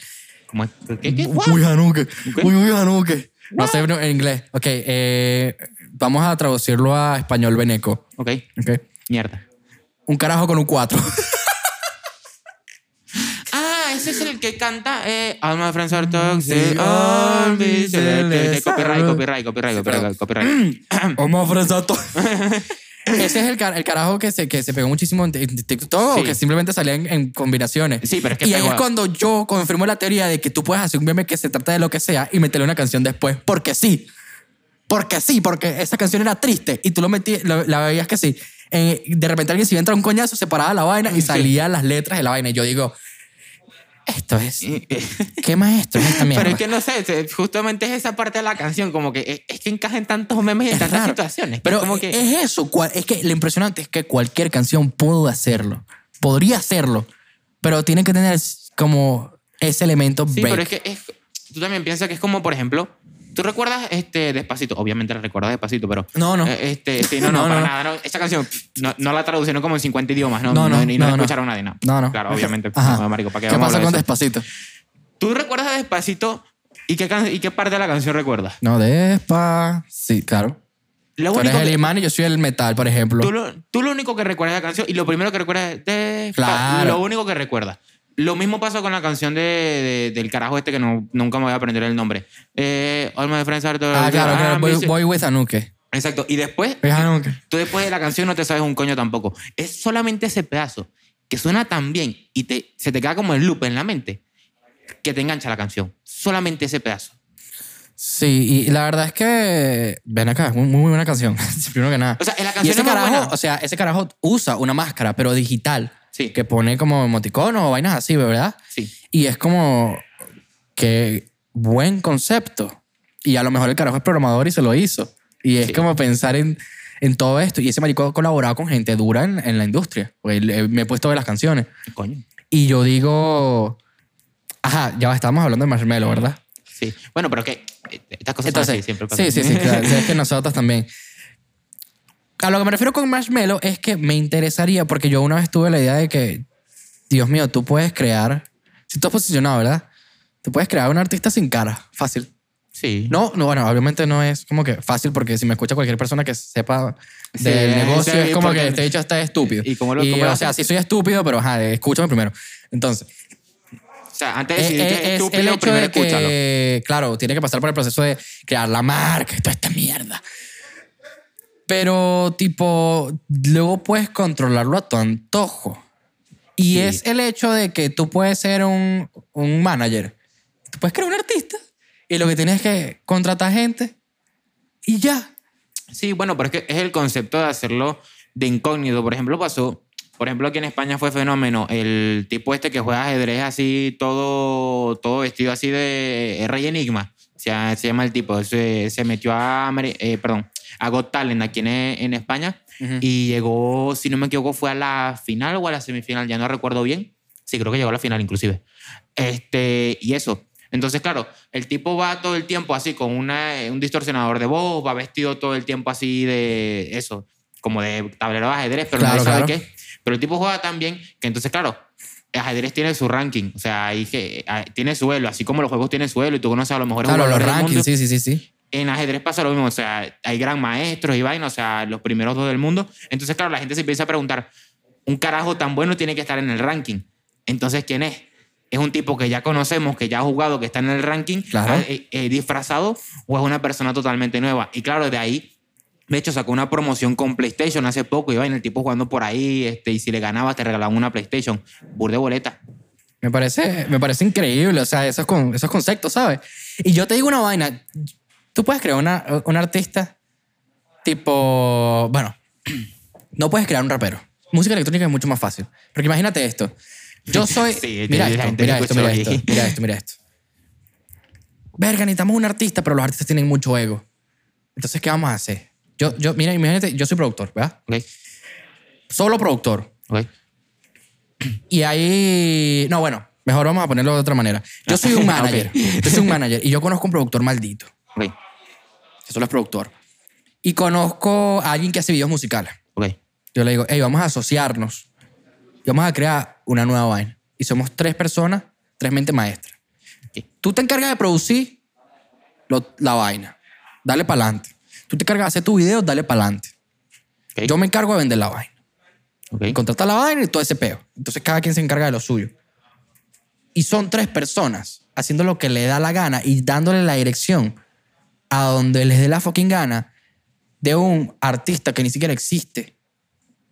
Speaker 1: ¿Cómo es? ¿Qué? ¿Qué?
Speaker 2: Muy Anuke.
Speaker 1: Ok.
Speaker 2: Muy, muy Anuke. No sé en inglés. Ok, eh, vamos a traducirlo a español veneco.
Speaker 1: Ok,
Speaker 2: Ok.
Speaker 1: mierda.
Speaker 2: Un carajo con un 4. (laughs)
Speaker 1: Ah, ese es el que canta eh,
Speaker 2: sí,
Speaker 1: de- de-
Speaker 2: sí,
Speaker 1: Copyright, copyright, copyright, copyright, copyright.
Speaker 2: Vamos a ofrecer todo. Ese es el, car- el carajo que se, que se pegó muchísimo en TikTok
Speaker 1: Sí.
Speaker 2: o que simplemente salía en, en combinaciones.
Speaker 1: Sí, pero es que
Speaker 2: y ahí es cuando yo confirmo la teoría de que tú puedes hacer un meme que se trata de lo que sea y meterle una canción después. Porque sí. Porque sí, porque esa canción era triste y tú lo metí, lo- la veías que sí. Eh, de repente alguien se iba a entrar un coñazo, se paraba la vaina y
Speaker 1: Sí.
Speaker 2: salían las letras de la vaina. Y yo digo, esto es... (laughs) ¿Qué maestro es esta mierda?
Speaker 1: Pero es que no sé, justamente es esa parte de la canción, como que es, es que encaja en tantos memes y en tantas
Speaker 2: raro.
Speaker 1: situaciones.
Speaker 2: Pero
Speaker 1: es como que,
Speaker 2: es eso. Es que lo impresionante es que cualquier canción pudo hacerlo. Podría hacerlo. Pero tiene que tener como ese elemento
Speaker 1: sí,
Speaker 2: break.
Speaker 1: pero es que es, tú también piensas que es como, por ejemplo, tú recuerdas este Despacito, obviamente la recuerdas Despacito, pero
Speaker 2: No, no.
Speaker 1: eh, este, sí, no, no, (laughs)
Speaker 2: No,
Speaker 1: para
Speaker 2: no.
Speaker 1: nada, no. Esa canción no, no la traducieron como en 50 idiomas, no,
Speaker 2: No, no,
Speaker 1: y no,
Speaker 2: no,
Speaker 1: la
Speaker 2: no.
Speaker 1: escucharon nadie, no.
Speaker 2: No, no.
Speaker 1: Claro, obviamente.
Speaker 2: Ajá.
Speaker 1: No, marico, ¿para qué,
Speaker 2: ¿Qué pasa con? Despacito?
Speaker 1: ¿Tú recuerdas de Despacito y qué, can- y qué parte de la canción recuerdas?
Speaker 2: No, Despa. Sí, claro.
Speaker 1: Lo
Speaker 2: Tú eres
Speaker 1: único
Speaker 2: el
Speaker 1: que-
Speaker 2: imán y yo soy el metal, por ejemplo.
Speaker 1: Tú lo, tú lo único que recuerdas de la canción y lo primero que recuerdas es de-
Speaker 2: Claro.
Speaker 1: Lo único que recuerdas. Lo mismo pasó con la canción de, de- del carajo este que no, nunca me voy a aprender el nombre. Eh, All My Friends Are.
Speaker 2: Ah, claro, claro.
Speaker 1: Ah,
Speaker 2: Boy,
Speaker 1: Miss-
Speaker 2: Boy with Anuke.
Speaker 1: Exacto. Y después,
Speaker 2: With Anuke.
Speaker 1: tú después de la canción no te sabes un coño tampoco. Es solamente ese pedazo que suena tan bien y te, se te queda como el loop en la mente que te engancha la canción. Solamente ese pedazo.
Speaker 2: Sí, y la verdad es que. Ven acá, es muy, muy buena canción. (laughs) Primero que nada.
Speaker 1: O sea, la
Speaker 2: y
Speaker 1: canción
Speaker 2: ese
Speaker 1: es muy
Speaker 2: carajo,
Speaker 1: buena.
Speaker 2: o sea, ese carajo usa una máscara, pero digital.
Speaker 1: Sí.
Speaker 2: Que pone como emoticono o vainas así, ¿verdad?
Speaker 1: Sí.
Speaker 2: Y es como que buen concepto. Y a lo mejor el carajo es programador y se lo hizo. Y es
Speaker 1: Sí.
Speaker 2: como pensar en, en todo esto. Y ese marico ha colaborado con gente dura en, en la industria. Me he puesto ver las canciones.
Speaker 1: Coño.
Speaker 2: Y yo digo, ajá, ya estábamos hablando de Marshmello, ¿verdad?
Speaker 1: Sí. Bueno, pero que eh, estas cosas son
Speaker 2: Entonces,
Speaker 1: así, siempre pasan.
Speaker 2: sí, sí, sí, claro. (laughs) es que nosotros también. A lo que me refiero con Marshmello es que me interesaría, porque yo una vez tuve la idea de que, Dios mío, tú puedes crear, si tú has posicionado, ¿verdad? Tú puedes crear un artista sin cara, fácil.
Speaker 1: Sí.
Speaker 2: No, no, bueno, obviamente no es como que fácil, porque si me escucha cualquier persona que sepa
Speaker 1: Sí,
Speaker 2: del negocio,
Speaker 1: sí,
Speaker 2: es como que este dicho está estúpido.
Speaker 1: ¿Y cómo lo- cómo lo
Speaker 2: o sea, sí soy estúpido, pero ajá, escúchame primero. Entonces,
Speaker 1: O sea, antes de decir que es
Speaker 2: es el
Speaker 1: estúpido,
Speaker 2: hecho
Speaker 1: primero
Speaker 2: de
Speaker 1: escúchalo.
Speaker 2: que, claro, tiene que pasar por el proceso de crear la marca y toda esta mierda. Pero, tipo, luego puedes controlarlo a tu antojo. Y
Speaker 1: Sí.
Speaker 2: es el hecho de que tú puedes ser un, un manager. Tú puedes crear un artista. Y lo que tienes es que contratar gente y ya.
Speaker 1: Sí, bueno, pero es que es el concepto de hacerlo de incógnito. Por ejemplo, pasó, por ejemplo, aquí en España fue fenómeno el tipo este que juega ajedrez así, todo, todo vestido así de Rey Enigma. O sea, se llama el tipo. Se, se metió a, eh, perdón, a Got Talent aquí en, en España y llegó, si no me equivoco, fue a la final o a la semifinal, ya no recuerdo bien. Sí, creo que llegó a la final inclusive. Este, y eso. Entonces, claro, el tipo va todo el tiempo así con una, un distorsionador de voz, va vestido todo el tiempo así de eso, como de tablero de ajedrez, pero
Speaker 2: Claro,
Speaker 1: sabe
Speaker 2: claro.
Speaker 1: qué. Pero el tipo juega tan bien que entonces, claro, el ajedrez tiene su ranking, o sea, ahí que, ah, tiene su elo, así como los juegos tienen su elo y tú conoces a los mejores
Speaker 2: Claro, los
Speaker 1: jugadores del mundo.
Speaker 2: rankings, sí, sí, sí, sí.
Speaker 1: En ajedrez pasa lo mismo, o sea, hay gran maestros y vaina, o sea, los primeros dos del mundo. Entonces, claro, la gente se empieza a preguntar, un carajo tan bueno tiene que estar en el ranking. Entonces, ¿quién es? ¿Es un tipo que ya conocemos, que ya ha jugado, que está en el ranking,
Speaker 2: Claro.
Speaker 1: eh, eh, disfrazado, o es una persona totalmente nueva? Y claro, de ahí, de hecho, sacó una promoción con PlayStation hace poco, y vaina, el tipo jugando por ahí, este, y si le ganabas te regalaban una PlayStation. Burde boleta.
Speaker 2: Me parece, me parece increíble, o sea, esos, con, esos conceptos, ¿sabes? Y yo te digo una vaina, tú puedes crear una, un artista tipo, bueno, (clears throat) no puedes crear un rapero. Música electrónica es mucho más fácil. Porque imagínate esto. Yo (laughs) soy...
Speaker 1: Sí,
Speaker 2: mira, esto, mira esto, mira esto, mira esto, mira esto. Verga, necesitamos un artista, pero los artistas tienen mucho ego. Entonces, ¿qué vamos a hacer? Yo, yo, mira, imagínate, yo soy productor, ¿verdad? Solo productor. Y ahí. No, bueno, mejor vamos a ponerlo de otra manera. Yo soy un (laughs) manager. Yo soy un manager y yo conozco un productor maldito.
Speaker 1: ¿Ok?
Speaker 2: Que solo es productor. Y conozco a alguien que hace videos musicales.
Speaker 1: ¿Ok?
Speaker 2: Yo le digo, hey, vamos a asociarnos y vamos a crear una nueva vaina. Y somos tres personas, tres mentes maestras. Tú te encargas de producir lo- la vaina. Dale para adelante. Tú te encargas de hacer tu video, dale para adelante. Yo me encargo de vender la vaina.
Speaker 1: ¿Ok?
Speaker 2: contrata la vaina y todo ese peo. Entonces cada quien se encarga de lo suyo. Y son tres personas haciendo lo que le da la gana y dándole la dirección a donde les dé la fucking gana de un artista que ni siquiera existe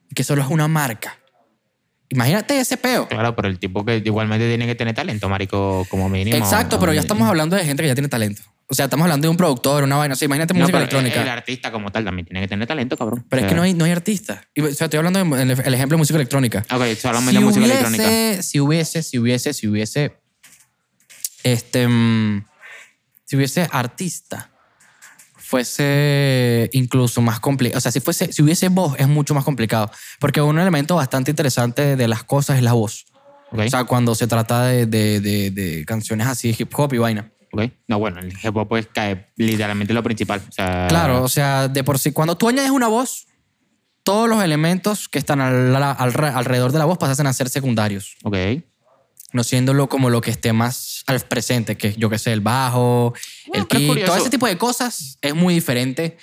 Speaker 2: y que solo es una marca. Imagínate ese peo.
Speaker 1: Claro, pero el tipo que igualmente tiene que tener talento, marico, como mínimo.
Speaker 2: Exacto, pero ya estamos hablando de gente que ya tiene talento. O sea, estamos hablando de un productor, una vaina. O sea, imagínate
Speaker 1: No,
Speaker 2: música
Speaker 1: pero
Speaker 2: electrónica.
Speaker 1: El, el artista como tal también tiene que tener talento, cabrón.
Speaker 2: pero
Speaker 1: O
Speaker 2: es que no hay, no hay artistas. Y, o sea, estoy hablando del el ejemplo de música electrónica.
Speaker 1: Ok, solamente de música electrónica.
Speaker 2: Si hubiese, si hubiese, si hubiese, este, mm, si hubiese artista, fuese incluso más complicado. O sea, si fuese, si hubiese voz, es mucho más complicado. Porque un elemento bastante interesante de las cosas es la voz. O sea, cuando se trata de, de, de, de canciones así, hip hop y vaina.
Speaker 1: ok. No, bueno, el hip hop pues cae literalmente lo principal. O sea,
Speaker 2: Claro, o sea, de por sí, cuando tú añades una voz, todos los elementos que están al- al- alrededor de la voz pasan a ser secundarios.
Speaker 1: Ok.
Speaker 2: No siéndolo como lo que esté más al presente, que yo que sé, el bajo, el kick, todo ese tipo de cosas es muy diferente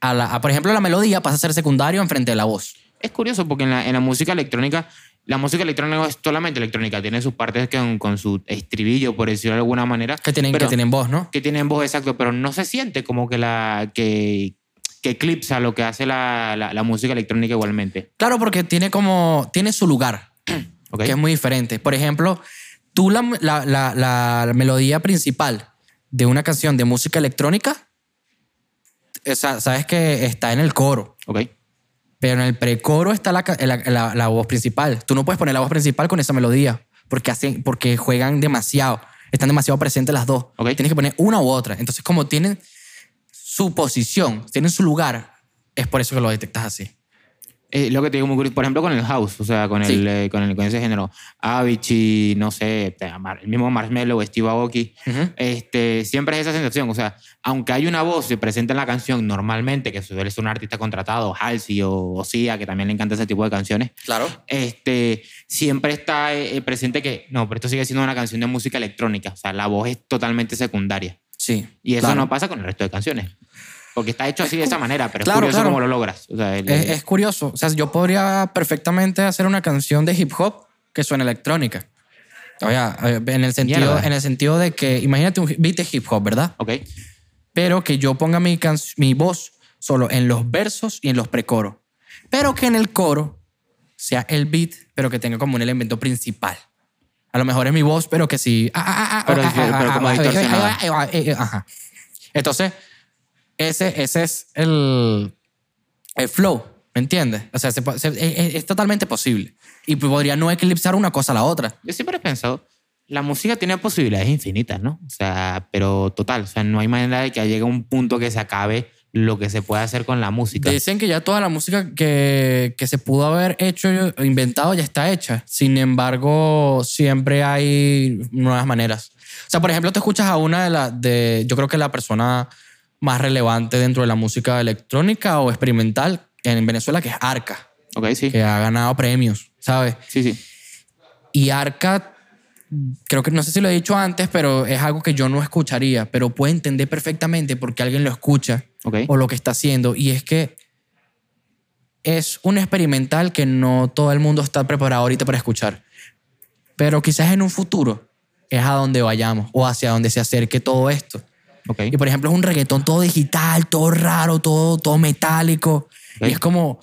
Speaker 2: a la, a, por ejemplo, la melodía pasa a ser secundario enfrente de la voz.
Speaker 1: Es curioso porque en la, en la música electrónica, la música electrónica no es solamente electrónica, tiene sus partes con, con su estribillo, por decirlo de alguna manera.
Speaker 2: Que tienen,
Speaker 1: pero-
Speaker 2: que tienen voz, ¿no?
Speaker 1: que tienen voz exacto, pero no se siente como que la que, que eclipsa lo que hace la, la música electrónica igualmente.
Speaker 2: Claro, porque tiene como, tiene su lugar, (clears throat) que es muy diferente. Por ejemplo, tú la, la, la, la melodía principal de una canción de música electrónica, sabes que está en el coro.
Speaker 1: ¿Ok?
Speaker 2: Pero en el precoro está la, voz principal. Tú no puedes poner la voz principal con esa melodía porque, hacen, porque juegan demasiado. Están demasiado presentes las dos.
Speaker 1: Ok.
Speaker 2: Tienes que poner una u otra. Entonces, como tienen su posición, tienen su lugar, es por eso que lo detectas así.
Speaker 1: Eh, lo que te digo muy curioso, por ejemplo, con el house, o sea, con,
Speaker 2: Sí.
Speaker 1: el, eh, con, el, con ese género. Avicii, no sé, te- Mar- el mismo Marshmello, Steve Aoki,
Speaker 2: Ujú.
Speaker 1: este, siempre es esa sensación. O sea, aunque hay una voz que presente en la canción normalmente, que suele ser un artista contratado, Halsey o, o Sia, que también le encanta ese tipo de canciones,
Speaker 2: Claro.
Speaker 1: este, siempre está eh, presente que, no, pero esto sigue siendo una canción de música electrónica. O sea, la voz es totalmente secundaria.
Speaker 2: Sí.
Speaker 1: Y eso
Speaker 2: claro.
Speaker 1: no pasa con el resto de canciones. Porque está hecho así de esa manera, pero
Speaker 2: Claro,
Speaker 1: es curioso
Speaker 2: claro.
Speaker 1: cómo lo logras. O sea, el-
Speaker 2: Es, es curioso. O sea, yo podría perfectamente hacer una canción de hip hop que suene electrónica. O sea, eh, en el sentido,
Speaker 1: Mierda.
Speaker 2: en el sentido de que, imagínate un beat de hip hop, ¿verdad?
Speaker 1: ok,
Speaker 2: pero que yo ponga mi, can- mi voz solo en los versos y en los precoros. Pero que en el coro sea el beat, pero que tenga como un elemento principal. A lo mejor es mi voz, pero que sí.
Speaker 1: Pero- como distorsionada.
Speaker 2: Entonces, ese, ese es el, el flow, ¿me entiendes? O sea, se se- es, es- es totalmente posible. Y podría no eclipsar una cosa a la otra.
Speaker 1: Yo siempre he pensado, la música tiene posibilidades infinitas, ¿no? O sea, pero total, o sea, no hay manera de que llegue a un punto que se acabe lo que se puede hacer con la música.
Speaker 2: Dicen que ya toda la música que, que se pudo haber hecho, inventado, ya está hecha. Sin embargo, siempre hay nuevas maneras. O sea, por ejemplo, te escuchas a una de las, de, yo creo que la persona más relevante dentro de la música electrónica o experimental en Venezuela, que es Arca,
Speaker 1: ok, sí.
Speaker 2: que ha ganado premios, ¿sabes?
Speaker 1: Sí, sí.
Speaker 2: Y Arca, creo que no sé si lo he dicho antes, pero es algo que yo no escucharía, pero puedo entender perfectamente por qué alguien lo escucha o lo que está haciendo. Y es que es un experimental que no todo el mundo está preparado ahorita para escuchar. Pero quizás en un futuro es a donde vayamos o hacia donde se acerque todo esto.
Speaker 1: Ok.
Speaker 2: Y por ejemplo, es un reggaetón todo digital, todo raro, todo, todo metálico.
Speaker 1: Ok.
Speaker 2: Y es como.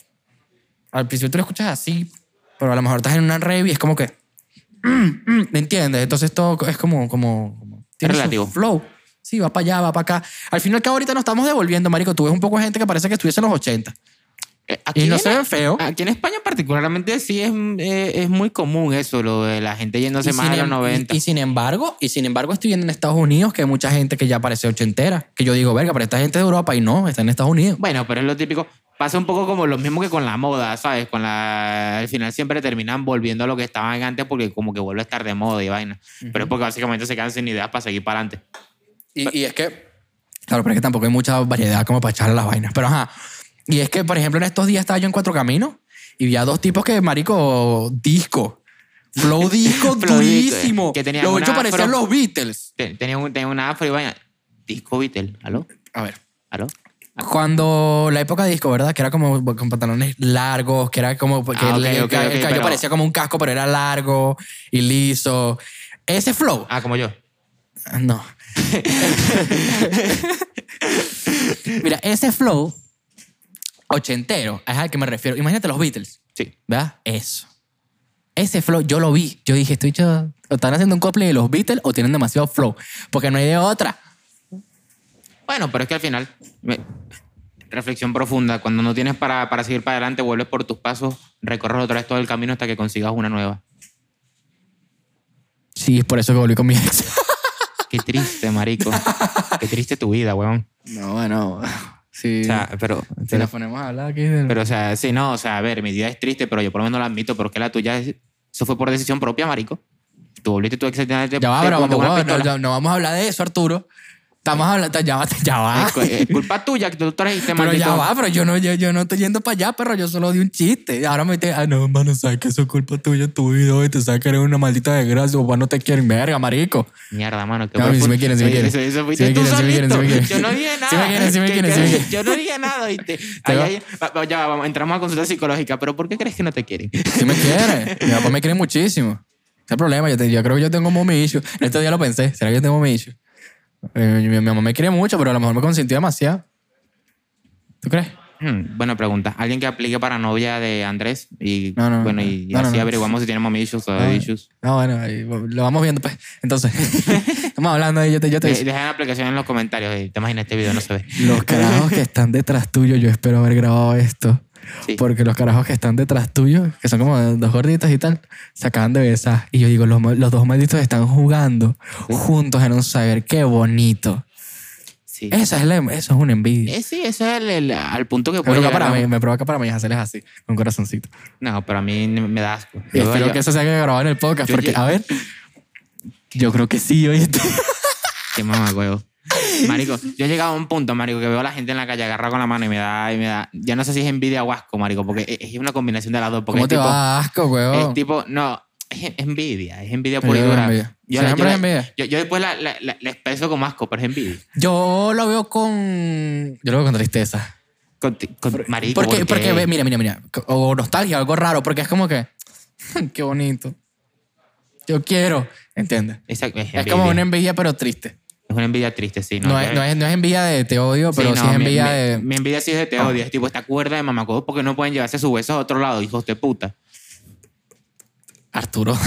Speaker 2: Al principio tú lo escuchas así, pero a lo mejor estás en una rave y es como que. mm, mm, ¿Me entiendes? Entonces todo es como. como, como tiene su
Speaker 1: relativo.
Speaker 2: Flow. Sí, va para allá, va para acá. Al final, que ahorita nos estamos devolviendo, Marico. Tú ves un poco de gente que parece que estuviese en los 80.
Speaker 1: Eh, aquí
Speaker 2: Y no se ven feo.
Speaker 1: Aquí en España particularmente sí es, eh, es muy común eso, lo de la gente yéndose
Speaker 2: Y
Speaker 1: más a los
Speaker 2: em-
Speaker 1: 90.
Speaker 2: y- y sin embargo, y sin embargo, estoy viendo en Estados Unidos que hay mucha gente que ya parece ochentera. Que yo digo, verga, pero esta gente de Europa y no, está en Estados Unidos.
Speaker 1: Bueno, pero es lo típico. Pasa un poco como lo mismo que con la moda, ¿sabes? Con la, al final siempre terminan volviendo a lo que estaban antes porque como que vuelve a estar de moda y vaina. Pero es porque básicamente se quedan sin ideas para seguir para adelante.
Speaker 2: Y, y es que, claro, pero es que tampoco hay mucha variedad como para echarle las vainas. Pero ajá. Y es que, por ejemplo, en estos días estaba yo en Cuatro Caminos y vi a dos tipos que, marico, disco. Flow (laughs) disco durísimo.
Speaker 1: que tenían
Speaker 2: Los ocho parecían los Beatles.
Speaker 1: Te- Tenía, un, tenía una afro y vaina. Disco Beatle. ¿Aló?
Speaker 2: A ver.
Speaker 1: ¿Aló?
Speaker 2: Cuando la época disco, ¿verdad? Que era como con pantalones largos, que era como. Que
Speaker 1: Ah,
Speaker 2: el, cabello
Speaker 1: pero-
Speaker 2: parecía como un casco, pero era largo y liso. Ese flow.
Speaker 1: Ah, como yo.
Speaker 2: No. (laughs) Mira, ese flow ochentero es al que me refiero. Imagínate los Beatles,
Speaker 1: Sí.
Speaker 2: ¿verdad? Eso. Ese flow, yo lo vi. Yo dije, estoy hecho, o están haciendo un cosplay de los Beatles o tienen demasiado flow. Porque no hay de otra.
Speaker 1: Bueno, pero es que al final, me- reflexión profunda, cuando no tienes para, para seguir para adelante, vuelves por tus pasos, recorres otra vez todo el camino hasta que consigas una nueva.
Speaker 2: Sí, es por eso que volví con mi ex.
Speaker 1: Qué triste, marico. (laughs) Qué triste tu vida, weón.
Speaker 2: No, bueno. Sí.
Speaker 1: O sea, pero,
Speaker 2: si nos ponemos a hablar aquí del-
Speaker 1: pero, o sea, sí, no, o sea, a ver, mi vida es triste, pero yo por lo menos la admito, pero que la tuya es, eso fue por decisión propia, marico. Tú volviste tú exactamente.
Speaker 2: Ya va, pero no, no vamos a hablar de eso, Arturo. Estamos hablando, ya va, (laughs) ya va.
Speaker 1: Es cu- es culpa tuya que tú trajiste,
Speaker 2: Pero ya va, pero yo no, yo, yo no estoy yendo para allá, pero yo solo di un chiste. Ahora me dice, ah, no, hermano, sabes que eso es culpa tuya, tu video, y te sabes que eres una maldita desgracia, papá no te quieren, verga, marico.
Speaker 1: Mierda, mano.
Speaker 2: No, sí me quieren, sí me quieren.
Speaker 1: Fuiste
Speaker 2: me quieren, sí me quieren, quieren.
Speaker 1: Yo no dije nada.
Speaker 2: Sí me quieren, sí me
Speaker 1: Que-
Speaker 2: quieren,
Speaker 1: que-
Speaker 2: quieren.
Speaker 1: Yo no dije nada, ¿viste? (laughs) Ya vamos, entramos a consulta psicológica. ¿Pero por qué crees que no te quieren? (laughs)
Speaker 2: Sí me quiere. Mi papá me quiere muchísimo. Ese es el problema. Yo creo que yo tengo mommy issue. Este día lo pensé. ¿Será que yo tengo mommy issue? Eh, mi, mi mamá me quiere mucho, pero a lo mejor me consintió demasiado. ¿Tú crees?
Speaker 1: Hmm, buena pregunta. Alguien que aplique para novia de Andrés y,
Speaker 2: No, no,
Speaker 1: bueno,
Speaker 2: no.
Speaker 1: y, y
Speaker 2: No,
Speaker 1: así averiguamos si tiene mommy issues o
Speaker 2: Ah.
Speaker 1: daddy issues.
Speaker 2: No, bueno, ahí lo vamos viendo, pues. Entonces, (laughs) (laughs) estamos hablando ahí. Yo te, yo te
Speaker 1: De- Dejen la aplicación en los comentarios. eh, Te imaginas este video, no se ve.
Speaker 2: Los carajos que están detrás tuyo, yo espero haber grabado esto.
Speaker 1: Sí.
Speaker 2: Porque los carajos que están detrás tuyo, que son como dos gorditos y tal, se acaban de besar. Y yo digo, los, los dos malditos están jugando juntos en un saber. Qué bonito.
Speaker 1: Sí.
Speaker 2: Esa es la, eso es una envidia.
Speaker 1: Eh, sí, ese es el, el- al punto que
Speaker 2: Me
Speaker 1: puede
Speaker 2: para mí, me provoca para mí hacerles así, con un corazoncito.
Speaker 1: No, pero a mí me da asco.
Speaker 2: Y
Speaker 1: Yo-
Speaker 2: espero
Speaker 1: yo-
Speaker 2: que eso se haya grabado en el podcast,
Speaker 1: yo
Speaker 2: porque, a ver, (laughs) yo creo que sí, oíste.
Speaker 1: Qué mamá, huevo. Marico, (laughs) yo he llegado a un punto, marico, que veo a la gente en la calle agarrada con la mano y me da, y me da. Ya no sé si es envidia o asco, marico, porque es es una combinación de las dos. Porque
Speaker 2: ¿Cómo
Speaker 1: es
Speaker 2: te
Speaker 1: tipo,
Speaker 2: va asco,
Speaker 1: es
Speaker 2: huevón?
Speaker 1: tipo, no, es envidia, es envidia pura y dura. Yo, la- yo
Speaker 2: es
Speaker 1: la-
Speaker 2: envidia.
Speaker 1: yo- yo después la, la, la- expreso como asco, pero es envidia.
Speaker 2: Yo lo veo con... Yo lo veo con tristeza.
Speaker 1: Con, con- marico,
Speaker 2: Porque,
Speaker 1: ¿por qué?
Speaker 2: porque, ve, mira, mira, mira. O nostalgia, algo raro, porque es como que, (laughs) qué bonito. Yo quiero, ¿entiendes?
Speaker 1: Es,
Speaker 2: Es como una envidia, pero triste.
Speaker 1: Es una envidia triste, sí.
Speaker 2: No, es, no, es, no es envidia de te odio, pero sí,
Speaker 1: no,
Speaker 2: es envidia
Speaker 1: mi,
Speaker 2: de...
Speaker 1: Mi envidia sí es de te odio. Es tipo esta cuerda de mamacodos porque no pueden llevarse sus besos a otro lado, hijos de puta.
Speaker 2: Arturo,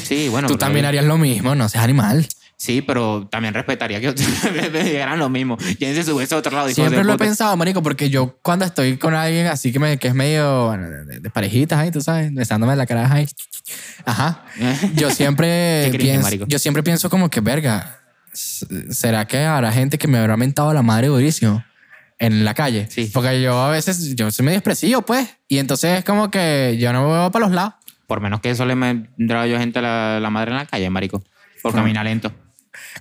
Speaker 1: Sí, (laughs) bueno.
Speaker 2: tú también harías lo mismo, no seas animal.
Speaker 1: Sí, pero también respetaría que (laughs) me lo mismo. Llévense su beso a otro lado, hijos
Speaker 2: Siempre
Speaker 1: de
Speaker 2: lo he pensado, marico, porque yo cuando estoy con alguien así que, me, que es medio bueno, de, de parejitas ahí, tú sabes, besándome la cara ahí. (laughs) Ajá. Yo siempre
Speaker 1: cringe,
Speaker 2: pienso, yo siempre pienso como que, verga, ¿será que habrá gente que me habrá mentado la madre durísimo en la calle.
Speaker 1: Sí.
Speaker 2: Porque yo a veces, yo soy medio expresivo, pues. Y entonces es como que yo no veo para los lados.
Speaker 1: Por menos que eso le me yo gente la, la madre en la calle, marico. Por
Speaker 2: Ah.
Speaker 1: caminar lento.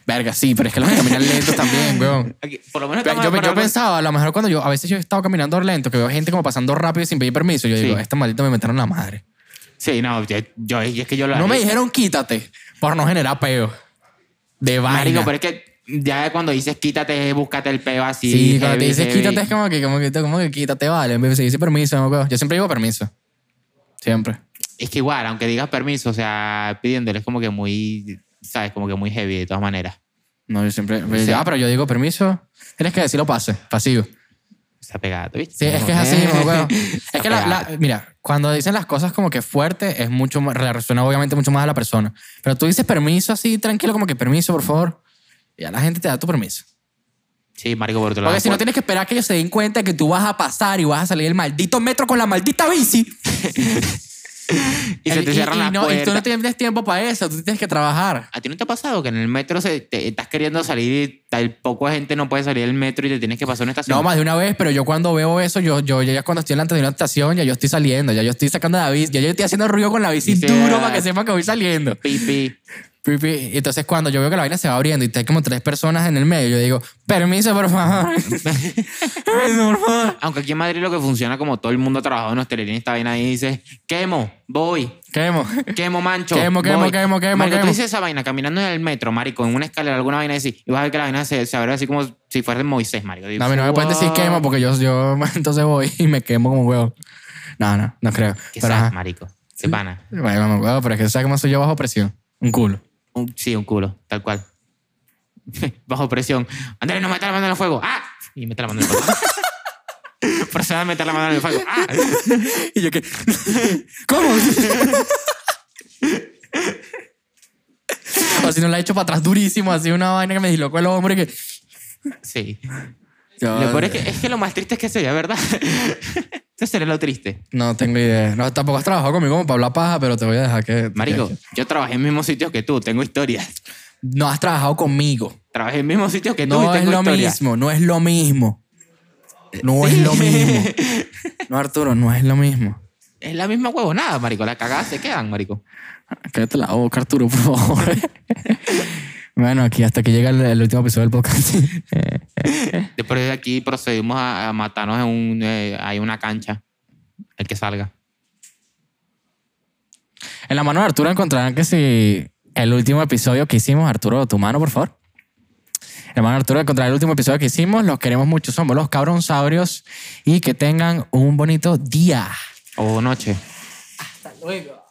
Speaker 2: Verga, sí, pero es que los que caminan lentos también, weón. (laughs)
Speaker 1: Aquí, por lo menos
Speaker 2: Yo, yo, pensaba, a lo mejor cuando yo, a veces yo he estado caminando lento, que veo gente como pasando rápido sin pedir permiso, yo
Speaker 1: Sí.
Speaker 2: digo, esta maldita me metieron la madre.
Speaker 1: Sí, no, yo, yo- y es que yo lo
Speaker 2: No me dijeron quítate por no generar peo. De vaina.
Speaker 1: Marico, pero es que ya cuando dices quítate, búscate el peo así.
Speaker 2: sí, cuando te
Speaker 1: heavy,
Speaker 2: dices
Speaker 1: heavy.
Speaker 2: quítate es como que, como que, como que quítate, vale. En vez de decir permiso, no. Yo siempre digo permiso. Siempre.
Speaker 1: Es que igual, aunque digas permiso, o sea, pidiéndole es como que muy, ¿sabes? Como que muy heavy de todas maneras.
Speaker 2: No, yo siempre.
Speaker 1: Sí.
Speaker 2: Ah, pero yo digo permiso. Tienes que decirlo pase, pasivo.
Speaker 1: Está pegado, ¿viste?
Speaker 2: Sí, es que es así, mamá, (laughs) huevo. Es que la, la- mira, cuando dicen las cosas como que fuerte, es mucho más, resuena obviamente mucho más a la persona. Pero tú dices permiso así, tranquilo, como que permiso, por favor. Y a la gente te da tu permiso.
Speaker 1: Sí, marico, por otro lado.
Speaker 2: Porque si no tienes que esperar que ellos se den cuenta de que tú vas a pasar y vas a salir del maldito metro con la maldita bici. (laughs)
Speaker 1: Y se te
Speaker 2: Y-
Speaker 1: cierran
Speaker 2: y
Speaker 1: las
Speaker 2: no, y tú
Speaker 1: puertas.
Speaker 2: no tienes tiempo para eso, tú tienes que trabajar.
Speaker 1: ¿A ti no te ha pasado que en el metro se, te, estás queriendo salir y tal poco gente no puede salir del metro y te tienes que pasar una estación?
Speaker 2: No, más de una vez, pero yo cuando veo eso, yo, yo ya cuando estoy delante de una estación, ya yo estoy saliendo, ya yo estoy sacando la bici, ya yo estoy haciendo ruido con la bici duro para que sepa que voy saliendo.
Speaker 1: Pipi.
Speaker 2: Y entonces cuando yo veo que la vaina se va abriendo y hay como tres personas en el medio, yo digo, permiso, por favor. (laughs) permiso, por favor.
Speaker 1: Aunque aquí en Madrid lo que funciona como todo el mundo ha trabajado en hostelería esta vaina ahí dice, quemo, voy,
Speaker 2: Quemo.
Speaker 1: quemo mancho.
Speaker 2: Quemo, quemo,
Speaker 1: voy".
Speaker 2: quemo, quemo,
Speaker 1: Marico,
Speaker 2: quemo.
Speaker 1: tú dices esa vaina caminando en el metro, marico, en una escalera, alguna vaina así, y vas a ver que la vaina se, se abre así como si fuera Moisés, marico.
Speaker 2: No, no me pueden decir quemo porque yo, yo (laughs) entonces voy y me quemo como un huevo. No, no, no creo.
Speaker 1: Qué
Speaker 2: Pero, ajá.
Speaker 1: marico. Qué pana.
Speaker 2: Bueno, huevo, pero es que sabes cómo soy yo bajo presión. Un culo.
Speaker 1: Un- sí, un culo, tal cual. (laughs) Bajo presión. Andrés, no meta la mano en el fuego. ¡Ah! Y mete la mano en el fuego. (laughs) Proceda a meter la mano en el fuego. ¡Ah! (laughs)
Speaker 2: Y yo que, ¿cómo? o si no la he hecho para atrás durísimo, así una vaina que me dislocó el hombro y que...
Speaker 1: Sí.
Speaker 2: Yo-
Speaker 1: Lo peor es que, es que lo más triste es que sería, ¿verdad? (laughs) Eso sería lo triste.
Speaker 2: No tengo idea. No, tampoco has trabajado conmigo como para hablar paja, pero te voy a dejar que...
Speaker 1: Marico,
Speaker 2: que-
Speaker 1: yo trabajé en el mismo sitio que tú, tengo historias.
Speaker 2: No has trabajado conmigo.
Speaker 1: Trabajé en el mismo sitio que tú
Speaker 2: No
Speaker 1: y
Speaker 2: es lo
Speaker 1: historias.
Speaker 2: mismo, no es lo mismo. No es lo mismo. (laughs) No, Arturo, no es lo mismo.
Speaker 1: Es la misma huevonada, marico. Las cagadas se quedan, marico.
Speaker 2: Cállate la boca, Arturo, por favor. (laughs) bueno, aquí hasta que llega el, el último episodio del podcast. (laughs)
Speaker 1: Después de aquí procedimos a, a matarnos en un... eh, hay una cancha. El que salga.
Speaker 2: en la mano de Arturo encontrarán que si el último episodio que hicimos, Arturo, tu mano, por favor. En la mano de Arturo encontrarán el último episodio que hicimos. Los queremos mucho, somos los cabronsaurios. Y que tengan un bonito día.
Speaker 1: O noche.
Speaker 2: Hasta luego.